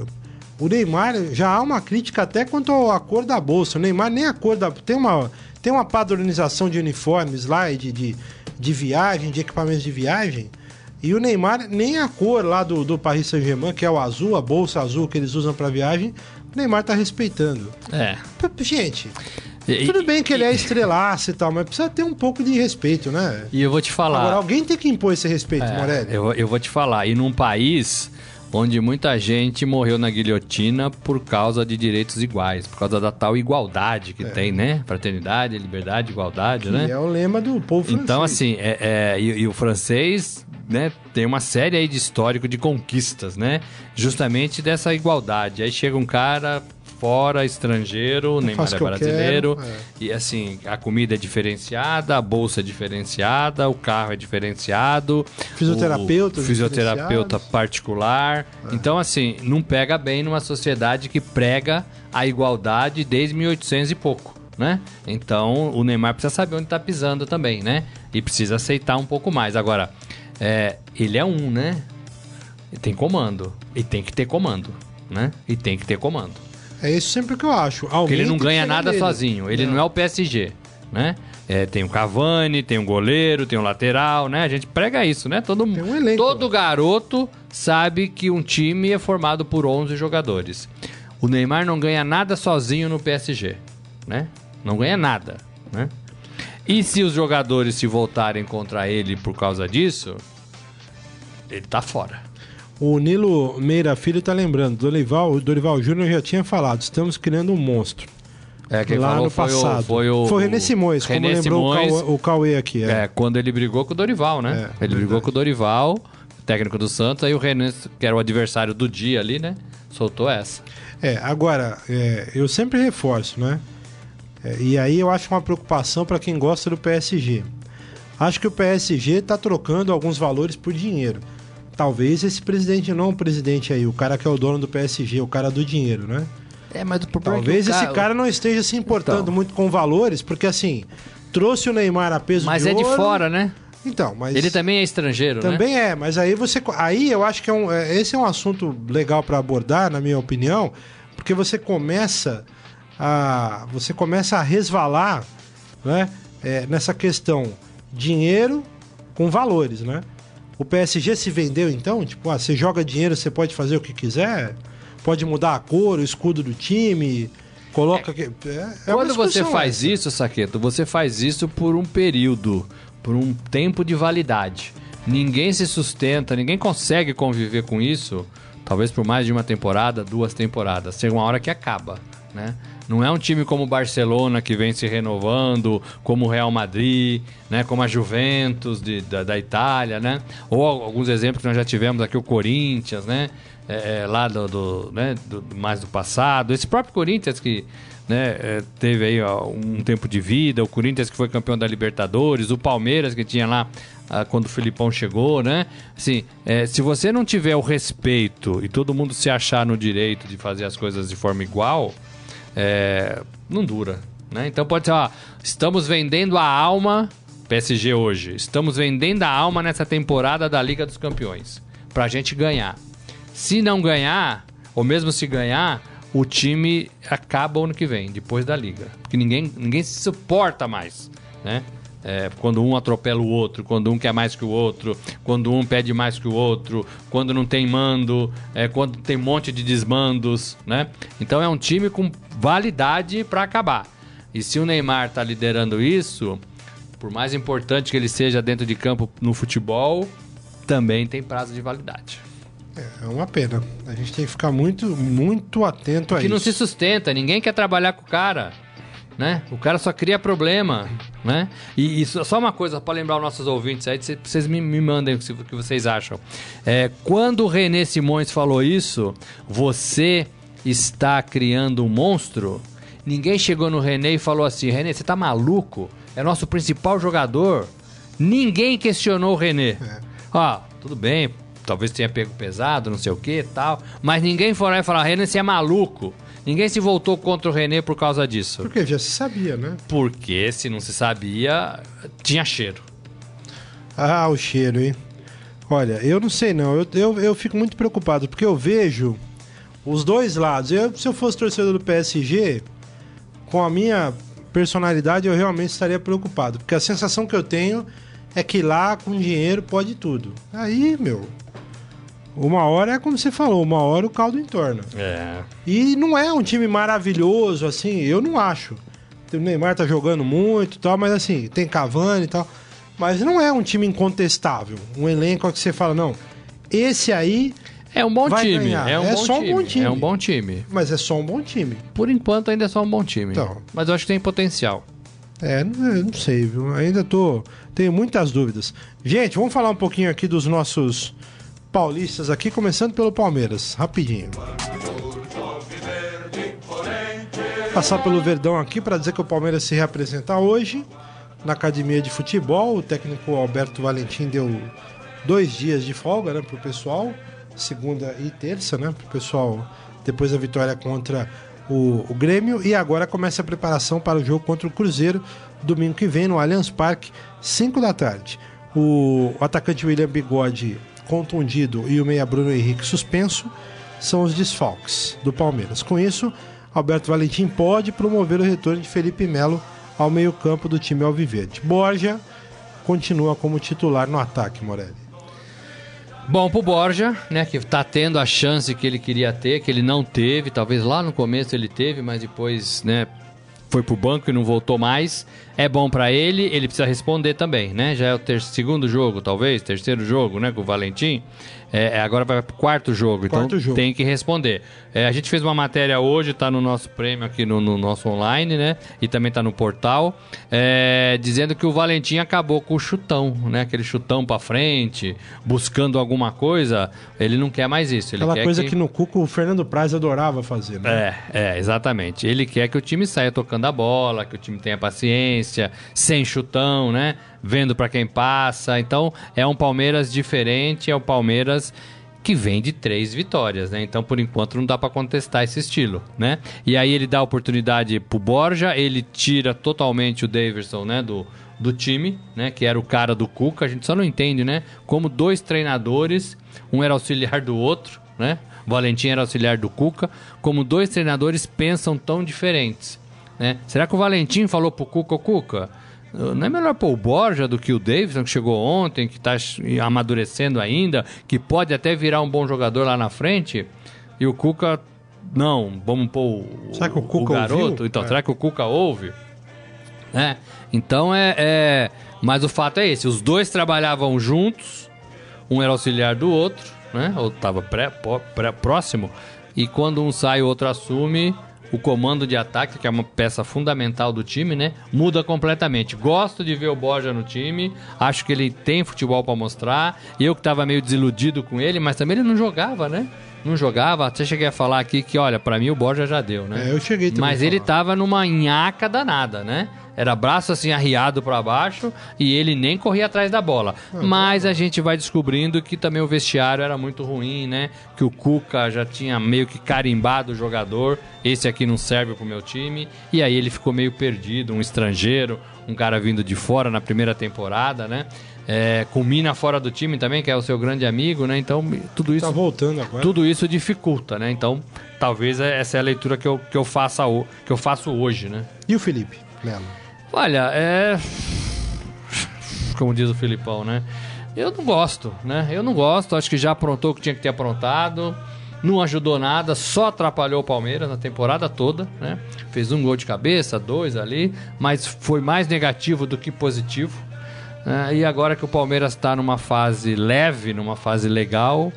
o Neymar já há uma crítica até quanto à cor da bolsa. O Neymar nem a cor da. Tem uma, tem uma padronização de uniformes lá e de, de, de viagem, de equipamentos de viagem. E o Neymar, nem a cor lá do, do Paris Saint-Germain, que é o azul, a bolsa azul que eles usam para viagem, o Neymar tá respeitando. É. Gente, E- tudo bem que ele é estrelaço e tal, mas precisa ter um pouco de respeito, né? E eu vou te falar. Agora, alguém tem que impor esse respeito, É, Morelli. eu, eu vou te falar. E num país onde muita gente morreu na guilhotina por causa de direitos iguais, por causa da tal igualdade que tem, né? Fraternidade, liberdade, igualdade, Que né? é o lema do povo francês. Então, assim, é, é, e, e o francês, né, tem uma série aí de histórico de conquistas, né? Justamente dessa igualdade. Aí chega um cara fora, estrangeiro, o Neymar é eu brasileiro, quero, é. e assim, a comida é diferenciada, a bolsa é diferenciada, o carro é diferenciado, Fisioterapeutas o fisioterapeuta diferenciados. particular. Então, assim, não pega bem numa sociedade que prega a igualdade desde 1800 e pouco. Né? Então o Neymar precisa saber onde tá pisando também, né? E precisa aceitar um pouco mais. Agora, é, ele é um, né? Tem comando. E tem que ter comando, né? E tem que ter comando. É isso sempre que eu acho. Porque ele não ganha nada nele. sozinho. Ele não. é o PSG, né? É, tem o Cavani, tem o goleiro, tem o lateral, né? A gente prega isso, né? Todo, um elenco. todo garoto sabe que um time é formado por 11 jogadores. O Neymar não ganha nada sozinho no PSG, né? Não ganha nada, né? E se os jogadores se voltarem contra ele por causa disso, ele tá fora. O Nilo Meira Filho tá lembrando. Dorival, o Dorival Júnior já tinha falado. Estamos criando um monstro. É, quem lá falou no foi passado. o, foi o René Simões, como René lembrou o Simões. Cauê, o Cauê aqui. É. É, quando ele brigou com o Dorival, né? É, ele verdade. brigou com o Dorival, técnico do Santos, aí o Renan, que era o adversário do dia ali, né? Soltou essa. É, agora, é, eu sempre reforço, né? É, e aí eu acho uma preocupação para quem gosta do PSG. Acho que o PSG tá trocando alguns valores por dinheiro. Talvez esse presidente não, o presidente aí, o cara que é o dono do PSG, o cara do dinheiro, né? É, mas o problema Talvez é esse ca- cara não esteja se importando Então. muito com valores, porque assim, trouxe o Neymar a peso Mas de é de ouro. fora, né? Então, mas Ele também é estrangeiro, né? também é, mas aí você aí eu acho que é um, é- esse é um assunto legal para abordar, na minha opinião, porque você começa a você começa a resvalar, né, é, nessa questão dinheiro com valores, né? O PSG se vendeu então, tipo, ah, você joga dinheiro, você pode fazer o que quiser, pode mudar a cor, o escudo do time, coloca que é, é Quando você faz essa. isso, Saqueto, você faz isso por um período, por um tempo de validade. Ninguém se sustenta, ninguém consegue conviver com isso, talvez por mais de uma temporada, duas temporadas. Chega uma hora que acaba, né? Não é um time como o Barcelona que vem se renovando, como o Real Madrid, né? como a Juventus de- da, da Itália, né? Ou al- alguns exemplos que nós já tivemos aqui, o Corinthians, né? É, é, lá do, do, né? do- mais do passado. Esse próprio Corinthians que né, é, teve aí ó, um tempo de vida, o Corinthians que foi campeão da Libertadores, o Palmeiras que tinha lá ah, quando o Filipão chegou, né? Assim, é, se você não tiver o respeito e todo mundo se achar no direito de fazer as coisas de forma igual, é, não dura, né? Então pode ser, ó, estamos vendendo a alma PSG hoje, estamos vendendo a alma nessa temporada da Liga dos Campeões pra gente ganhar. Se não ganhar, ou mesmo se ganhar, o time acaba ano que vem, depois da liga. Porque ninguém, ninguém se suporta mais, né? É, quando um atropela o outro, quando um quer mais que o outro, quando um pede mais que o outro, quando não tem mando, é, quando tem um monte de desmandos, né? Então é um time com validade para acabar. E se o Neymar tá liderando isso, por mais importante que ele seja dentro de campo no futebol, também tem prazo de validade. É uma pena. A gente tem que ficar muito, muito atento a que isso. não se sustenta, ninguém quer trabalhar com o cara, né? O cara só cria problema, né? E, e só uma coisa para lembrar os nossos ouvintes aí, cê- vocês me, me mandem o que vocês acham. É, quando o René Simões falou isso, você está criando um monstro. Ninguém chegou no René e falou assim: René, você tá maluco? É nosso principal jogador. Ninguém questionou o René. Ó, tudo bem, talvez tenha pego pesado, não sei o que tal. Mas ninguém foi lá e falou: René, você é maluco. Ninguém se voltou contra o René por causa disso. Porque já se sabia, né? Porque se não se sabia, tinha cheiro. Ah, o cheiro, hein? Olha, eu não sei não. Eu, eu, eu fico muito preocupado, porque eu vejo os dois lados. Eu, se eu fosse torcedor do PSG, com a minha personalidade, eu realmente estaria preocupado. Porque a sensação que eu tenho é que lá, com dinheiro, pode tudo. Aí, meu. Uma hora é como você falou, uma hora o caldo entorna. É. E não é um time maravilhoso, assim, eu não acho. O Neymar tá jogando muito e tal, mas assim, tem Cavani e tal. Mas não é um time incontestável. Um elenco que você fala, não, esse aí, É um bom Vai time. ganhar. É, um, É bom só um time. bom time. É um bom time. mas é só um bom time. Por enquanto ainda é só um bom time. Então. Mas eu acho que tem potencial. É, não, eu não sei, viu? Ainda tô. Tenho muitas dúvidas. Gente, vamos falar um pouquinho aqui dos nossos paulistas aqui, começando pelo Palmeiras, rapidinho. Passar pelo Verdão aqui para dizer que o Palmeiras se reapresenta hoje na academia de futebol. O técnico Alberto Valentim deu dois dias de folga né, pro pessoal, segunda e terça, né? Pro pessoal depois da vitória contra o, o Grêmio. E agora começa a preparação para o jogo contra o Cruzeiro, domingo que vem, no Allianz Parque, 5 da tarde. O, o atacante William Bigode contundido e o meia Bruno Henrique suspenso são os desfalques do Palmeiras. Com isso, Alberto Valentim pode promover o retorno de Felipe Melo ao meio-campo do time Alviverde. Borja continua como titular no ataque, Morelli. Bom pro Borja, né, que tá tendo a chance que ele queria ter, que ele não teve, talvez lá no começo ele teve, mas depois, né, foi pro banco e não voltou mais. É bom pra ele, ele precisa responder também, né? Já é o ter segundo jogo, talvez, terceiro jogo, né, com o Valentim. É, é, agora vai pro quarto jogo, Quarto então jogo. tem que responder. É, a gente fez uma matéria hoje, tá no nosso prêmio aqui no, no nosso online, né? E também tá no portal, é, dizendo que o Valentim acabou com o chutão, né? Aquele chutão pra frente, buscando alguma coisa. Ele não quer mais isso. Ele Aquela coisa que... que... no Cuco o Fernando Praz adorava fazer, né? É, é, exatamente. Ele quer que o time saia tocando a bola, que o time tenha paciência, sem chutão, né? Vendo para quem passa. Então, é um Palmeiras diferente, é o Palmeiras que vem de três vitórias, né? Então, por enquanto, não dá para contestar esse estilo, né? E aí ele dá oportunidade pro Borja, ele tira totalmente o Davidson, né, do, do time, né, que era o cara do Cuca. A gente só não entende, né, como dois treinadores, um era auxiliar do outro, né? Valentim era auxiliar do Cuca, como dois treinadores pensam tão diferentes, né? Será que o Valentim falou pro Cuca, "Ô, Cuca, não é melhor pôr o Borja do que o Davidson, que chegou ontem, que está amadurecendo ainda, que pode até virar um bom jogador lá na frente? E o Cuca, não, vamos pôr o, Será que o Cuca garoto? ouviu? Então, É. será que o Cuca ouve? né? Então é, é- Mas o fato é esse: os dois trabalhavam juntos, um era auxiliar do outro, né? Ou estava pré, pré- próximo, e quando um sai, o outro assume. O comando de ataque, que é uma peça fundamental do time, né? Muda completamente. Gosto de ver o Borja no time. Acho que ele tem futebol para mostrar. Eu que estava meio desiludido com ele, mas também ele não jogava, né? Não jogava. Até cheguei a falar aqui que, olha, para mim o Borja já deu, né? É, eu cheguei também Mas ele tava numa nhaca danada, né? Era braço assim arriado pra baixo e ele nem corria atrás da bola. Mas a gente vai descobrindo que também o vestiário era muito ruim, né? Que o Cuca já tinha meio que carimbado o jogador. Esse aqui não serve pro meu time. E aí ele ficou meio perdido, um estrangeiro, um cara vindo de fora na primeira temporada, né? É, com Mina fora do time também, que é o seu grande amigo, né? Então, tudo isso Tá voltando agora. tudo isso dificulta, né? Então, talvez essa é a leitura que eu, que eu, faça, que eu faço hoje, né? E o Felipe Melo? Olha, é. Como diz o Filipão, né? Eu não gosto, né? Eu não gosto, acho que já aprontou o que tinha que ter aprontado. Não ajudou nada, só atrapalhou o Palmeiras na temporada toda, né? Fez um gol de cabeça, dois ali, mas foi mais negativo do que positivo. né? e agora que o Palmeiras está numa fase leve, numa fase legal,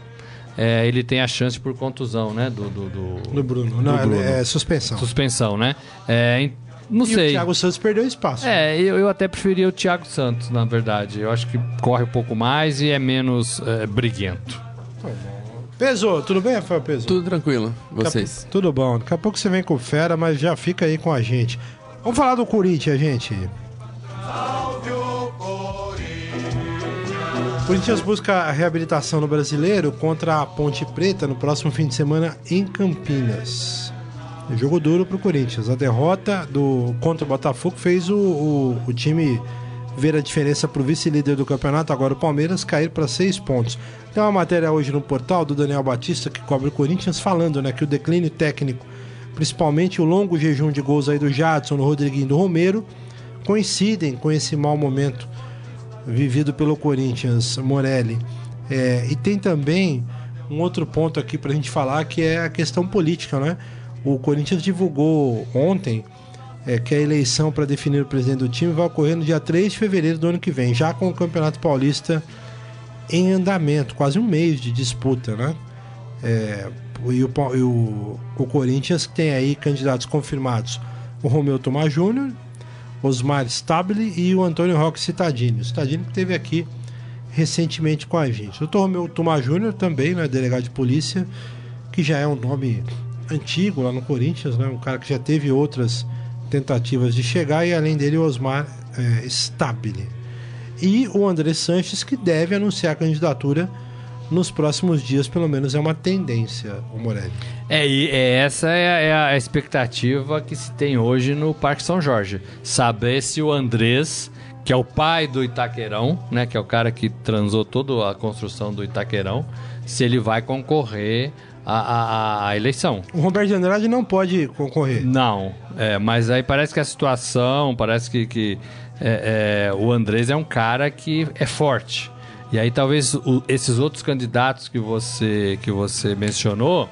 é, ele tem a chance por contusão, né? Do, do, do- Do Bruno. do Não, Bruno. é suspensão. Suspensão, né? É, não e sei. o Thiago Santos perdeu espaço. É, eu, eu até preferia o Thiago Santos, na verdade. Eu acho que corre um pouco mais e é menos é, briguento. Pesou, tudo bem, Rafael Pesou? Tudo tranquilo, vocês. Tudo bom. Daqui a pouco você vem com fera, mas já fica aí com a gente. Vamos falar do Corinthians, gente. O Corinthians busca a reabilitação no brasileiro contra a Ponte Preta no próximo fim de semana em Campinas. Jogo duro pro Corinthians. A derrota do contra o Botafogo fez o, o, o time ver a diferença pro vice-líder do campeonato, agora o Palmeiras, cair para seis pontos. Tem uma matéria hoje no portal do Daniel Batista que cobre o Corinthians falando né, que o declínio técnico, principalmente o longo jejum de gols aí do Jadson, do Rodriguinho do Romero, coincidem com esse mau momento vivido pelo Corinthians, Morelli. É, e tem também um outro ponto aqui para a gente falar que é a questão política, né? O Corinthians divulgou ontem é, que a eleição para definir o presidente do time vai ocorrer no dia 3 de fevereiro do ano que vem, já com o Campeonato Paulista em andamento, quase um mês de disputa, né? É, e o, e o, o Corinthians tem aí candidatos confirmados: o Romeu Tomás Júnior, Osmar Stabile e o Antônio Roque Citadini. O Citadini que esteve aqui recentemente com a gente. O Dr. Romeu Tomás Júnior também, né, delegado de polícia, que já é um nome antigo lá no Corinthians, né, um cara que já teve outras tentativas de chegar, e além dele o Osmar é, Stabile. E o André Sanches, que deve anunciar a candidatura nos próximos dias, pelo menos é uma tendência, o Morelli. É, e é, essa é a, é a expectativa que se tem hoje no Parque São Jorge. Saber se o Andrés, que é o pai do Itaquerão, né, que é o cara que transou toda a construção do Itaquerão, se ele vai concorrer à, à- à eleição. O Roberto de Andrade não pode concorrer. Não, é, mas aí parece que a situação, parece que, que, é, é, o Andrés é um cara que é forte. E aí talvez o- esses outros candidatos que você, que você mencionou,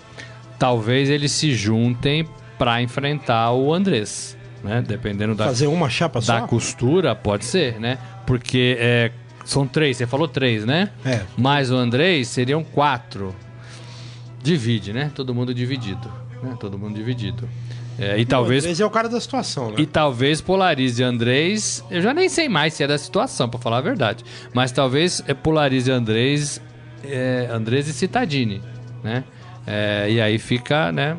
talvez eles se juntem para enfrentar o Andrés, né? Dependendo da, Fazer uma chapa da só? costura, pode ser, né? Porque é, são três, você falou três, né? É. Mais o Andrés seriam quatro. Divide, né? Todo mundo dividido. Né? Todo mundo dividido. É, e talvez. Esse é o cara da situação, né? E talvez polarize Andrés. Eu já nem sei mais se é da situação, pra falar a verdade. Mas talvez é, polarize Andrés, é, Andrés e Citadini, né? É, e aí fica, né?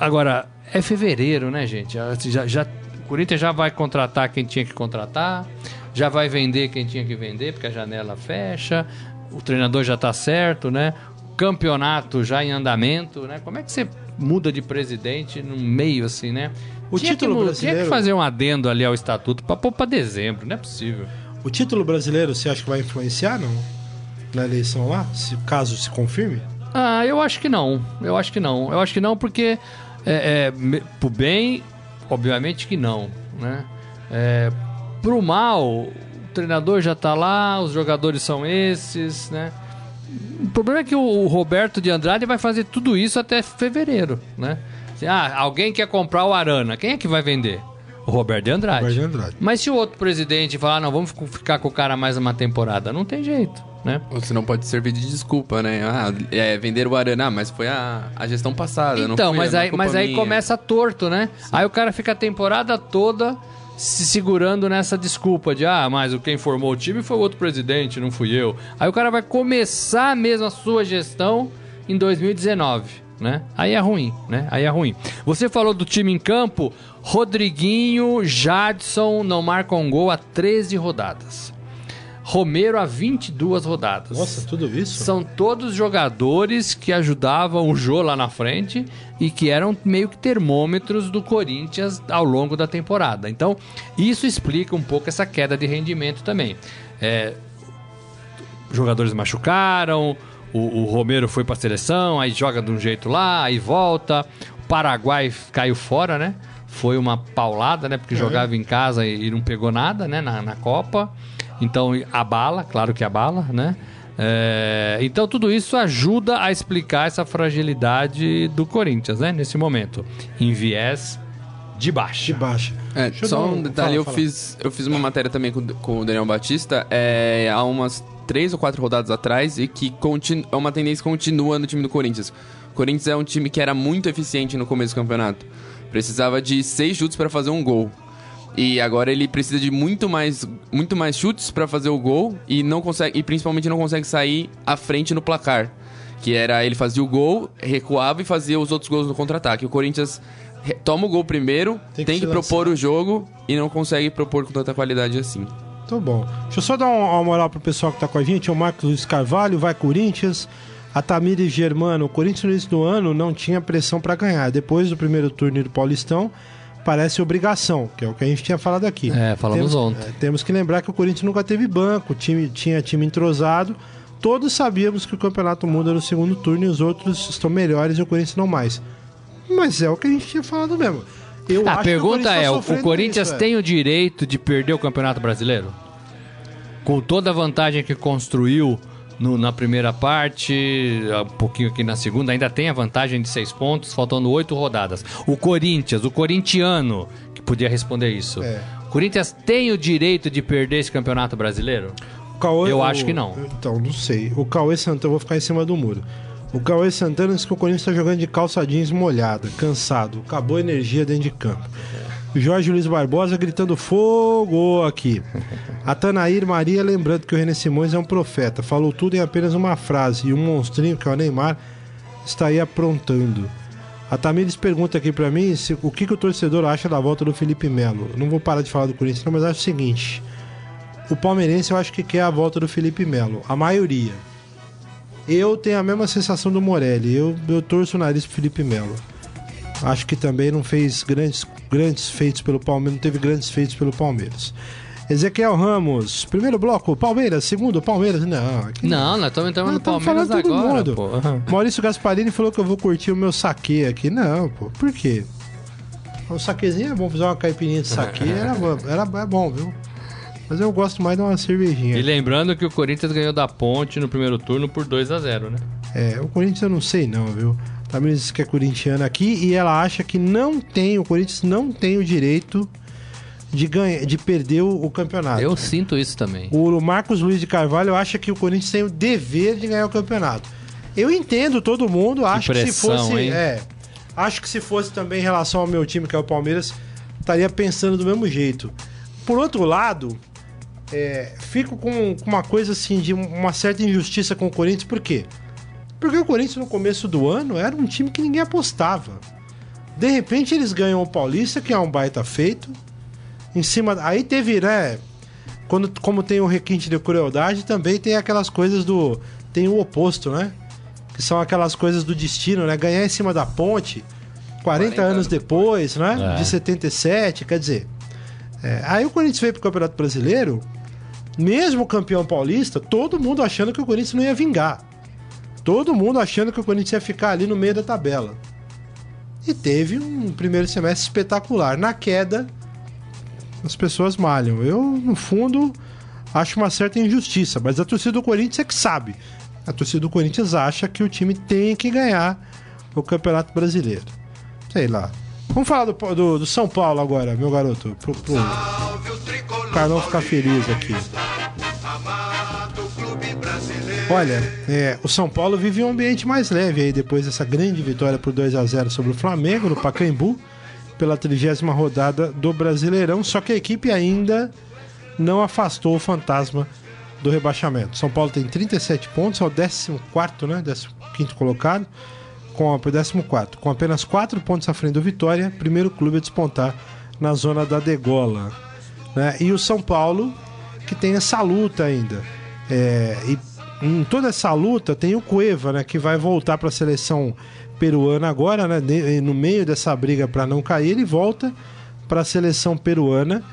Agora, é fevereiro, né, gente? Já, já, o Corinthians já vai contratar quem tinha que contratar, já vai vender quem tinha que vender, porque a janela fecha, o treinador já tá certo, né? Campeonato já em andamento, né? Como é que você muda de presidente no meio assim, né? O tinha título que, brasileiro- Tinha que fazer um adendo ali ao estatuto pra pôr pra dezembro, não é possível. O título brasileiro, você acha que vai influenciar, não? Na eleição lá? Se, caso se confirme? Ah, eu acho que não. Eu acho que não. Eu acho que não porque, é, é, pro bem, obviamente que não, né? É, pro mal, o treinador já tá lá, os jogadores são esses, né? O problema é que o, Roberto de Andrade vai fazer tudo isso até fevereiro, né? Assim, Ah, alguém quer comprar o Arana, quem é que vai vender? O Roberto de Andrade. Roberto de Andrade. Mas se o outro presidente falar, não, vamos ficar com o cara mais uma temporada, não tem jeito, né? Ou senão pode servir de desculpa, né? Ah, é, vender o Arana, ah, mas foi a, a gestão passada. não Então, foi mas a- não é aí, mas aí minha. começa torto, né? Aí o cara fica a temporada toda se segurando nessa desculpa de ah, mas quem formou o time foi o outro presidente, não fui eu. Aí o cara vai começar mesmo a sua gestão em 2019, né? Aí é ruim, né? Aí é ruim. Você falou do time em campo, Rodriguinho, Jadson não marcam um gol há 13 rodadas. Romero há 22 rodadas. Nossa, tudo isso? São todos jogadores que ajudavam o Jô lá na frente e que eram meio que termômetros do Corinthians ao longo da temporada. Então, isso explica um pouco essa queda de rendimento também. É, jogadores machucaram, o, o Romero foi para a seleção, aí joga de um jeito lá, aí volta. O Paraguai caiu fora, né? Foi uma paulada, né? Porque jogava em casa e, e não pegou nada, né? Na, na Copa. Então, abala, claro que abala, né? É, então, tudo isso ajuda a explicar essa fragilidade do Corinthians, né? Nesse momento. Em viés de baixa. De baixa. É, só um detalhe, fala, eu, fala. Fiz, eu fiz uma matéria também com, com o Daniel Batista é, há umas três ou quatro rodadas atrás e que continu, é uma tendência que continua no time do Corinthians. O Corinthians é um time que era muito eficiente no começo do campeonato. Precisava de seis chutes para fazer um gol. E agora ele precisa de muito mais, muito mais chutes para fazer o gol e não consegue e principalmente não consegue sair à frente no placar. Que era ele fazia o gol, recuava e fazia os outros gols no contra-ataque. O Corinthians toma o gol primeiro, Tem tem que que, se propor o jogo e não consegue propor com tanta qualidade assim. Tá bom. Deixa eu só dar um- uma moral pro pessoal que tá com a gente. É o Marcos Luiz Carvalho, vai Corinthians. A Tamires Germano, o Corinthians no início do ano não tinha pressão pra ganhar. Depois do primeiro turno do Paulistão, parece obrigação, que é o que a gente tinha falado aqui. É, falamos temos, ontem. é, temos que lembrar que o Corinthians nunca teve banco, o time, tinha time entrosado. Todos sabíamos que o campeonato muda no segundo turno e os outros estão melhores e o Corinthians não mais. Mas é o que a gente tinha falado mesmo. Eu A o pergunta Corinthians tá é: o- o Corinthians isso, é. tem o direito de perder o Campeonato Brasileiro? Com toda a vantagem que construiu no- na primeira parte, um pouquinho aqui na segunda, ainda tem a vantagem de seis pontos, faltando oito rodadas. O Corinthians, o corintiano, que podia responder isso. É. O Corinthians tem o direito de perder esse Campeonato Brasileiro? Cauê- Eu o- acho que não. Então, não sei. O Cauê Santana, eu vou ficar em cima do muro. O Cauê Santana disse que o Corinthians tá jogando de calça jeans molhada, cansado. Acabou a energia dentro de campo. Jorge Luiz Barbosa gritando fogo aqui. A Tanair Maria lembrando que o René Simões é um profeta. Falou tudo em apenas uma frase. E o monstrinho, que é o Neymar, está aí aprontando. A Tamires pergunta aqui pra mim se, o que, que o torcedor acha da volta do Felipe Melo. Não vou parar de falar do Corinthians, mas acho o seguinte. O palmeirense eu acho que quer a volta do Felipe Melo. A maioria. Eu tenho a mesma sensação do Morelli. Eu, eu torço o nariz pro Felipe Melo. Acho que também não fez grandes, grandes feitos pelo Palmeiras, não teve grandes feitos pelo Palmeiras. Ezequiel Ramos, primeiro bloco, Palmeiras, segundo, Palmeiras, não. aqui Não, nós estamos entrando no Palmeiras falando todo agora, mundo. pô. Aham. Maurício Gasparini falou que eu vou curtir o meu saque aqui. Não, pô, por quê? O saquezinho é bom, fazer uma caipirinha de saque era, era, é bom, viu? Mas eu gosto mais de uma cervejinha. E lembrando que o Corinthians ganhou da Ponte no primeiro turno por 2 a 0 né? É, o Corinthians eu não sei não, viu? Também diz que é corintiana aqui e ela acha que não tem, o Corinthians não tem o direito de ganhar, de perder o, o campeonato. Eu sinto isso também. O Marcos Luiz de Carvalho acha que o Corinthians tem o dever de ganhar o campeonato. Eu entendo todo mundo, acho que se pressão, fosse, hein? é, acho que se fosse também em relação ao meu time que é o Palmeiras, estaria pensando do mesmo jeito. Por outro lado, é, fico com, com uma coisa assim de uma certa injustiça com o Corinthians, por quê? Porque o Corinthians no começo do ano era um time que ninguém apostava. De repente eles ganham o Paulista, que é um baita feito. Em cima. Aí teve, né? Quando, como tem o requinte de crueldade, também tem aquelas coisas do. Tem o oposto, né? Que são aquelas coisas do destino, né? Ganhar em cima da ponte, 40, 40 anos anos depois, né? É. De 77, quer dizer. é, aí o Corinthians veio pro Campeonato Brasileiro, mesmo campeão paulista, todo mundo achando que o Corinthians não ia vingar. Todo mundo achando que o Corinthians ia ficar ali no meio da tabela. E teve um primeiro semestre espetacular. Na queda, as pessoas malham. Eu, no fundo, acho uma certa injustiça, mas a torcida do Corinthians é que sabe. A torcida do Corinthians acha que o time tem que ganhar o Campeonato Brasileiro. Sei lá. Vamos falar do, do, do São Paulo agora, meu garoto. Pro, pro Carlão ficar feliz aqui. Olha, é, o São Paulo vive um ambiente mais leve aí depois dessa grande vitória por 2 a 0 sobre o Flamengo no Pacaembu pela trigésima rodada do Brasileirão, só que a equipe ainda não afastou o fantasma do rebaixamento. São Paulo tem 37 pontos, é o 14º, né, 15º colocado, com a 14º, com apenas 4 pontos à frente do Vitória, primeiro clube a despontar na zona da degola. Né? E o São Paulo, que tem essa luta ainda. É, e em toda essa luta tem o Cueva, né, que vai voltar para a seleção peruana agora, né, no meio dessa briga para não cair, ele volta para a seleção peruana.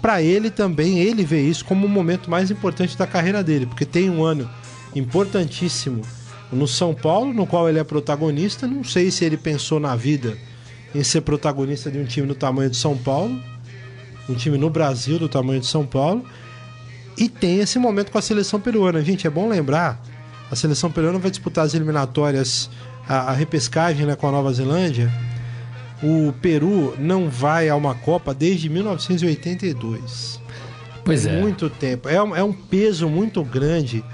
Para ele também, ele vê isso como o momento mais importante da carreira dele, porque tem um ano importantíssimo no São Paulo, no qual ele é protagonista. Não sei se ele pensou na vida em ser protagonista de um time do tamanho de São Paulo, um time no Brasil do tamanho de São Paulo. E tem esse momento com a seleção peruana. Gente, é bom lembrar: a seleção peruana vai disputar as eliminatórias, a, a repescagem né, com a Nova Zelândia. O Peru não vai a uma Copa desde 1982. Pois é. Muito tempo. É é um peso muito grande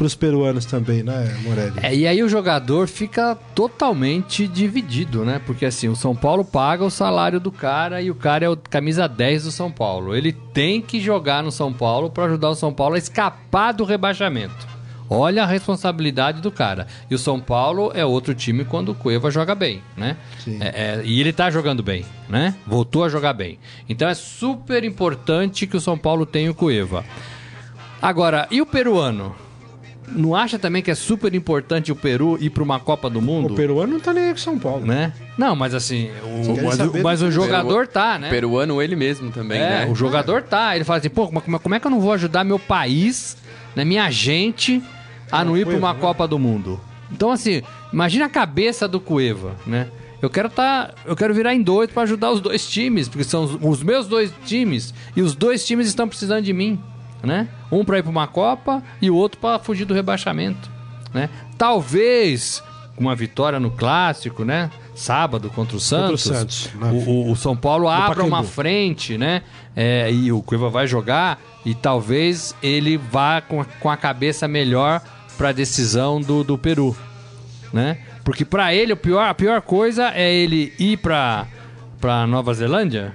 para os peruanos também, né, Morelli? É, e aí o jogador fica totalmente dividido, né? Porque assim, o São Paulo paga o salário do cara e o cara é o camisa 10 do São Paulo. Ele tem que jogar no São Paulo para ajudar o São Paulo a escapar do rebaixamento. Olha a responsabilidade do cara. E o São Paulo é outro time quando o Cueva joga bem, né? Sim. É, é, e ele tá jogando bem, né? Voltou a jogar bem. Então é super importante que o São Paulo tenha o Cueva. Agora, e o peruano? Não acha também que é super importante o Peru ir para uma Copa do Mundo? O peruano não tá nem aí com São Paulo. Né? Não, mas assim, o, mas, o- saber mas do o jogador tá, né? Peruano ele mesmo também, é, né? o jogador tá. Ele fala assim, pô, como, como é que eu não vou ajudar meu país, né, minha gente, a não ir para uma né? Copa do Mundo? Então, assim, imagina a cabeça do Cueva, né? Eu quero tá, eu quero virar em dois para ajudar os dois times, porque são os, os meus dois times e os dois times estão precisando de mim, né? Um para ir para uma Copa e o outro para fugir do rebaixamento, né? Talvez com uma vitória no clássico, né? Sábado contra o Santos, Santos, na- o, o- o São Paulo abra uma frente, né? É, e o Cueva vai jogar e talvez ele vá com a, com a cabeça melhor para a decisão do, do Peru, né? Porque para ele o pior, a pior coisa é ele ir para para Nova Zelândia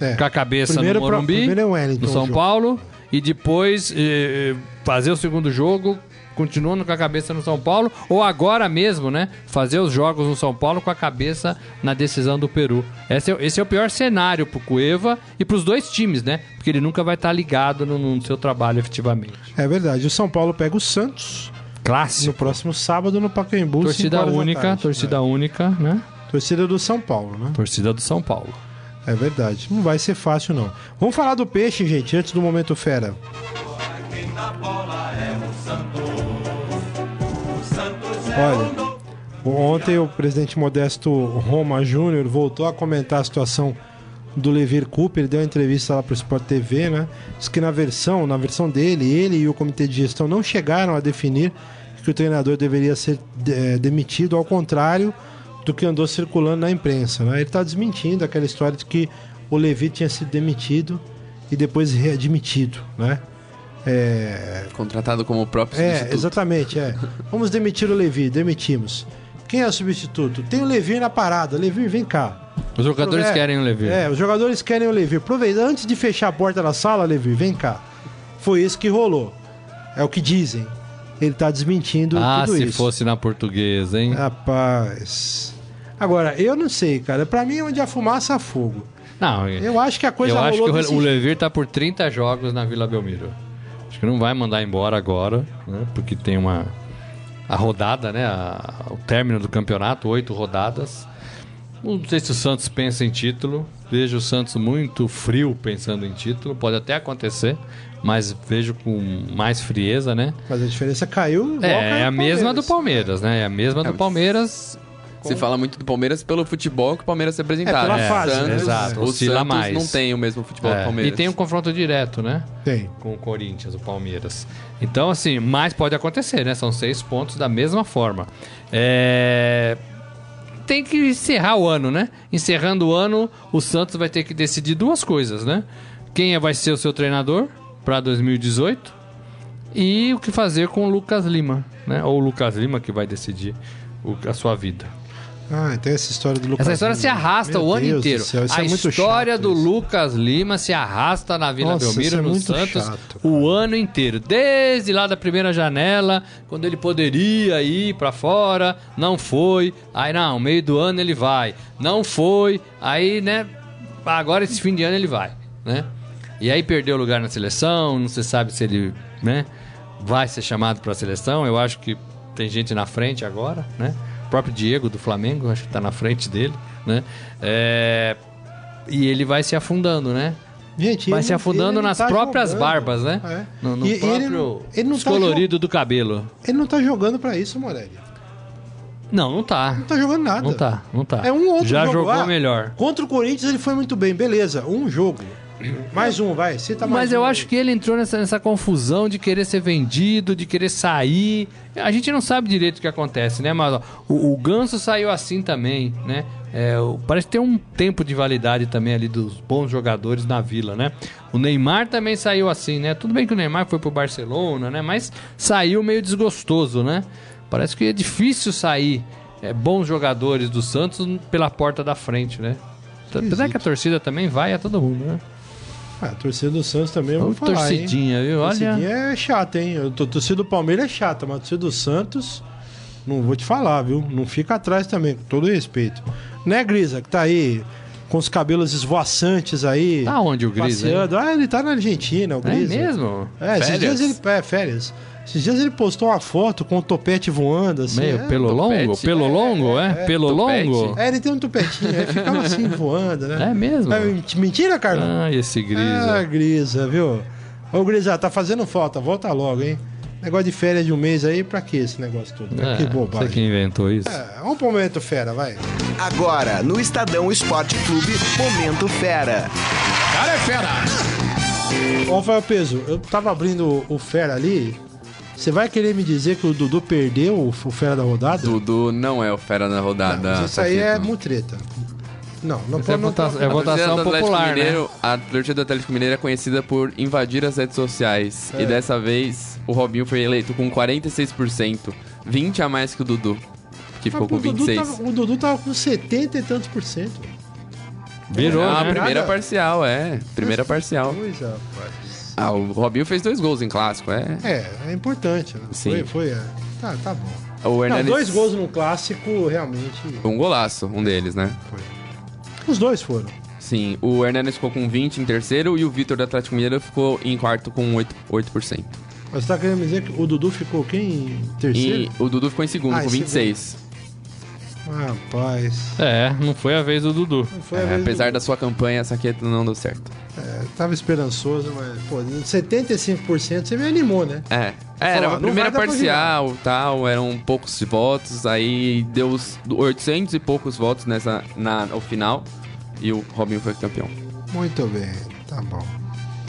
É. com a cabeça Primeiro no pra- Morumbi, primeiro é no São o. Paulo e depois eh, fazer o segundo jogo continuando com a cabeça no São Paulo ou agora mesmo, né, fazer os jogos no São Paulo com a cabeça na decisão do Peru. Esse é, esse é o pior cenário pro Cueva e pros dois times, né? Porque ele nunca vai estar ligado no, no seu trabalho efetivamente. É verdade. O São Paulo pega o Santos no Clássico. próximo sábado no Pacaembu. Torcida 5 horas da única, tarde. torcida É. única, né? Torcida do São Paulo, né? Torcida do São Paulo. É verdade. Não vai ser fácil, não. Vamos falar do peixe, gente, antes do momento fera. Olha, ontem o presidente Modesto Roma Júnior voltou a comentar a situação do Levir Cooper, ele deu uma entrevista lá para o Sport TV, né? Diz que na versão, na versão dele, ele e o comitê de gestão não chegaram a definir que o treinador deveria ser eh, demitido, ao contrário do que andou circulando na imprensa, né? Ele está desmentindo aquela história de que o Levi tinha sido demitido e depois readmitido, né? É, Contratado como próprio é, substituto. exatamente, é. Vamos demitir o Levi, demitimos. Quem é o substituto? Tem o Levi na parada. Levi, vem cá. Os jogadores É, querem o Levi. É, os jogadores querem o Levi. Aproveita, antes de fechar a porta da sala, Levi, vem cá. Foi isso que rolou. É o que dizem. Ele tá desmentindo ah, tudo se isso. fosse na portuguesa, hein? Rapaz. Agora, eu não sei, cara. Pra mim, onde a fumaça, há fogo. Não, Eu acho que a coisa eu acho que o, desse o. Levir tá por 30 jogos na Vila Belmiro. Acho que não vai mandar embora agora, né? Porque tem uma. A rodada, né? a- o término do campeonato, oito rodadas. Não sei se o Santos pensa em título. Vejo o Santos muito frio pensando em título. Pode até acontecer, mas vejo com mais frieza, né? Mas a diferença caiu. É, é a mesma do Palmeiras. Né? É a mesma do É, Palmeiras. Se fala muito do Palmeiras pelo futebol que o Palmeiras se apresentaram. É, pela O fase, Santos, né? Exato, O oscila Santos mais. não tem o mesmo futebol É, do Palmeiras. E tem um confronto direto, né? Tem. com o Corinthians, o Palmeiras. Então, assim, mais pode acontecer, né? São seis pontos da mesma forma. É, Tem que encerrar o ano, né? Encerrando o ano, o Santos vai ter que decidir duas coisas, né? Quem é- vai ser o seu treinador para 2018 e o que fazer com o Lucas Lima, né? Ou o Lucas Lima que vai decidir o- a sua vida. Ah, tem essa história do Lucas Essa história se Lima. arrasta Meu o ano Deus inteiro. céu, isso a é história chato, do isso. Lucas Lima se arrasta na Vila Nossa, Belmiro, é no Santos, chato, o ano inteiro. Desde lá da primeira janela, quando ele poderia ir pra fora, não foi. Aí, não, meio do ano ele vai. Não foi. Aí, né, agora esse fim de ano ele vai, né? E aí perdeu lugar na seleção, não se sabe se ele, né, vai ser chamado pra seleção. Eu acho que tem gente na frente agora, né? O próprio Diego do Flamengo, acho que tá na frente dele, né? É, E ele vai se afundando, né? Gente, Vai ele se afundando ele nas tá próprias jogando. barbas, né? É. No, no E ele próprio não- ele não tá descolorido do cabelo. Ele não tá jogando pra isso, Morelli. Não, não tá. Não tá jogando nada. Não tá, não tá. É um outro Já jogo. jogou Ah, melhor. Contra o Corinthians ele foi muito bem, beleza. Um jogo. Mais um, vai. Cita mais Mas eu um acho aí. que ele entrou nessa, nessa confusão de querer ser vendido, de querer sair. A gente não sabe direito o que acontece, né? Mas ó, o, o Ganso saiu assim também, né? É, parece ter um tempo de validade também ali dos bons jogadores na vila, né? O Neymar também saiu assim, né? Tudo bem que o Neymar foi pro Barcelona, né? Mas saiu meio desgostoso, né? Parece que é difícil sair é, bons jogadores do Santos pela porta da frente, né? Apesar que a torcida também vai a todo mundo, né? Ah, a torcida do Santos também, vou falar, torcidinha, hein? viu? Olha. Torcidinha é chata, hein? A torcida do Palmeiras é chata, mas a torcida do Santos, não vou te falar, viu? Não fica atrás também, com todo respeito. Né, Grisa, que tá aí com os cabelos esvoaçantes aí. Tá onde o Grisa, hein? Passeando. Ah, ele tá na Argentina, o É Grisa. mesmo? É, esses Férias? dias ele. É, férias. Esses dias ele postou uma foto com o topete voando, assim. Meio é, pelo topete. longo? Pelo longo, é? Pelo topete. longo? É, ele tem um topetinho, aí ficava assim voando, né? É mesmo? É mentira, Carlão? Ah, esse Ah, Grisa. Grisa, viu? Ô, Grisa, tá fazendo falta, volta logo, hein? Negócio de férias de um mês aí, pra que esse negócio todo? É, que Você bobagem. que inventou isso? É, vamos pro momento, fera, vai. Agora, no Estadão Esporte Clube, Momento Fera. Ô, Rafael Peso, eu tava abrindo o fera ali. Você vai querer me dizer que o Dudu perdeu o fera da rodada? Dudu não é o fera na rodada. Mas isso aí é mutreta. Não, não é pode. não vota- é A torcida votação do Atlético popular, né? Mineiro, A torcida do Atlético Mineiro é conhecida por invadir as redes sociais. É. E dessa vez, o Robinho foi eleito com 46%. 20 a mais que o Dudu, que ficou Mas com o Dudu 26. tava- o Dudu tava com 70 e tantos por cento. Virou, Ah, a né? primeira Nada. parcial, é. Primeira parcial. Pois, rapaz. Ah, o Robinho fez dois gols em clássico, é. É, é importante. Né? Sim. Foi, foi. é. Tá, tá bom. O Não, dois gols no clássico, realmente. Um golaço, um deles, né? Os dois foram. Sim, o Hernanes ficou com 20 em terceiro e o Vitor do Atlético Mineiro ficou em quarto com 8%. 8%. Mas você tá querendo me dizer que o Dudu ficou quem em terceiro? E o Dudu ficou em segundo Ah, com em 26. Rapaz. É, não foi a vez do Dudu. Não foi a É, vez do apesar Dudu. da sua campanha, essa aqui não deu certo. É, tava esperançoso, mas, pô, 75% você me animou, né? É, é era Falar, a primeira parcial tal, eram poucos votos, aí deu os 800 e poucos votos nessa, na, ao final e o Robinho foi campeão. Muito bem, tá bom.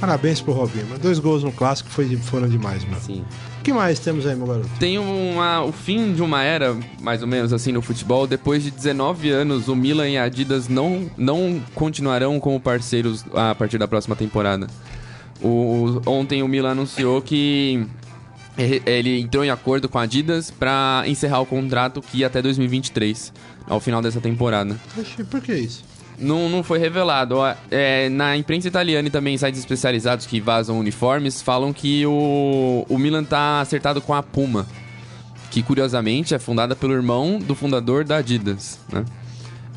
Parabéns pro Robinho, mas dois gols no clássico foi, foram demais, mano. Sim. O que mais temos aí, meu garoto? Tem uma, o fim de uma era, mais ou menos assim, no futebol. Depois de 19 anos, o Milan e a Adidas não, não continuarão como parceiros a partir da próxima temporada. O, ontem o Milan anunciou que ele entrou em acordo com a Adidas para encerrar o contrato que ia até 2023, ao final dessa temporada. Por que isso? Não, não foi revelado. É, na imprensa italiana e também em sites especializados que vazam uniformes, falam que o, o Milan tá acertado com a Puma. Que curiosamente é fundada pelo irmão do fundador da Adidas, né?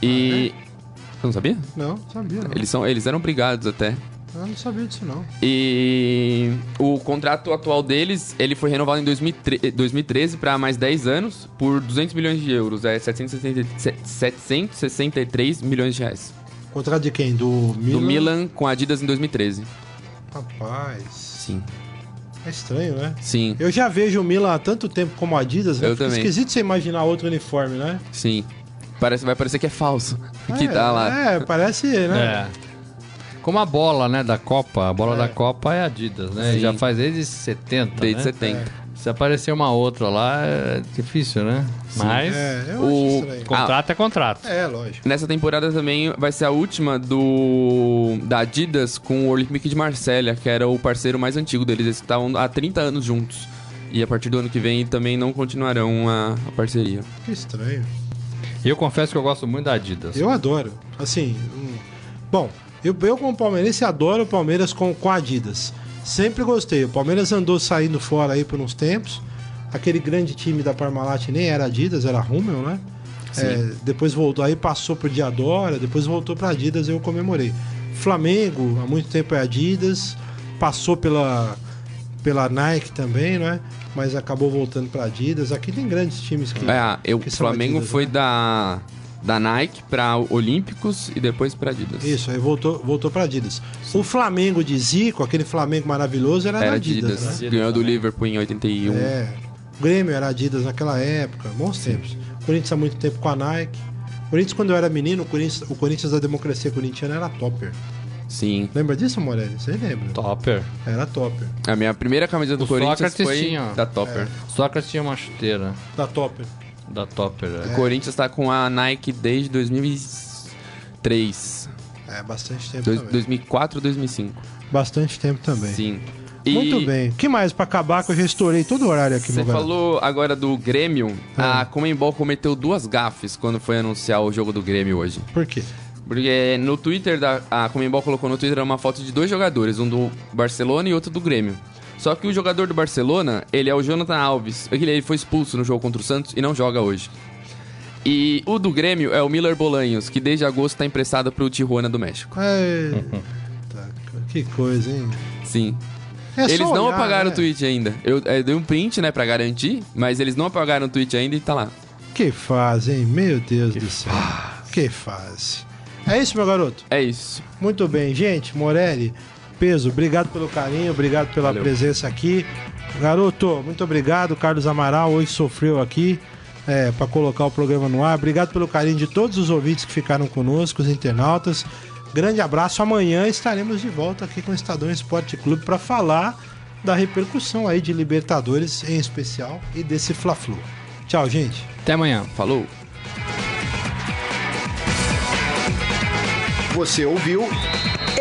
E. Você não sabia? Não, sabia não. Eles, são, eles eram brigados até. Eu não sabia disso não. E o contrato atual deles, ele foi renovado em 2013, 2013 para mais 10 anos por 200 milhões de euros, é 760 763 milhões de reais. Contrato de quem? Do Milan? Do Milan com a Adidas em 2013. Rapaz, Sim. é estranho, né? Sim, Eu já vejo o Milan há tanto tempo como Adidas, né? Eu Fica também. esquisito você imaginar outro uniforme, né? sim. Parece, vai parecer que é falso. que é, tá lá. É, parece, né? É. Como a bola, né, da Copa. A bola É. da Copa é Adidas, né? Sim. Já faz desde 70, Desde né? 70. Se aparecer uma outra lá, é difícil, né? Mas É, O- contrato é contrato. É, lógico. Nessa temporada também vai ser a última do da Adidas com o Olympique de Marselha, que era o parceiro mais antigo deles. Eles estavam há 30 anos juntos. E a partir do ano que vem também não continuarão a, a parceria. Que estranho. E eu confesso que eu gosto muito da Adidas. Eu adoro. Assim, hum, bom, eu, eu como palmeirense adoro o Palmeiras com, com Adidas. Sempre gostei. O Palmeiras andou saindo fora aí por uns tempos. Aquele grande time da Parmalat nem era Adidas, era Rummel, né? É, depois voltou, aí passou pro Diadora, depois voltou pra Adidas eu comemorei. Flamengo, há muito tempo é Adidas, passou pela, pela Nike também, né? Mas acabou voltando pra Adidas. Aqui tem grandes times que. É, eu, o que são Flamengo Adidas, foi né? da, da Nike pra Olímpicos e depois pra Adidas. Isso, aí voltou, voltou pra Adidas. O Flamengo de Zico, aquele Flamengo maravilhoso, era, Era da Adidas, Adidas. né? Adidas Ganhou do. Liverpool em 81. É. O Grêmio era Adidas naquela época, bons tempos. O Corinthians há muito tempo com a Nike. O Corinthians, quando eu era menino, o Corinthians, o Corinthians da democracia corintiana era topper. Sim. Lembra disso, Morelli? Você lembra? Topper. Era topper. A minha primeira camisa do O Corinthians Sócrates foi tinha. da Topper. Sócrates tinha uma chuteira Da topper. Da Topper. é. O Corinthians tá com a Nike desde 2003. É, bastante tempo Dois- também. 2004 2005. Bastante tempo também. Sim. E Muito bem. O que mais pra acabar que eu já estourei todo o horário aqui, Você falou agora do Grêmio. Ah. A Comembol cometeu duas gafes quando foi anunciar o jogo do Grêmio hoje. Por quê? Porque no Twitter, da, a Comembol colocou no Twitter uma foto de dois jogadores, um do Barcelona e outro do Grêmio. Só que o jogador do Barcelona, ele é o Jonathan Alves. Ele ele foi expulso no jogo contra o Santos e não joga hoje. E o do Grêmio é o Miller Bolanhos, que desde agosto está emprestado pro Tijuana do México. Eita, que coisa, hein? Sim. É só eles não olhar, apagaram né? o tweet ainda. Eu, eu dei um print, né, pra garantir, mas eles não apagaram o tweet ainda e tá lá. Que fase, hein? Meu Deus do céu. Que fase. É isso, meu garoto? É isso. Muito bem, gente. Morelli, Peso, obrigado pelo carinho, obrigado pela Valeu. presença aqui. Garoto, muito obrigado. Carlos Amaral hoje sofreu aqui é, para colocar o programa no ar. Obrigado pelo carinho de todos os ouvintes que ficaram conosco, os internautas. Grande abraço. Amanhã estaremos de volta aqui com o Estadão Esporte Clube para falar da repercussão aí de Libertadores em especial e desse Fla-Flu. Tchau, gente. Até amanhã. Falou. Você ouviu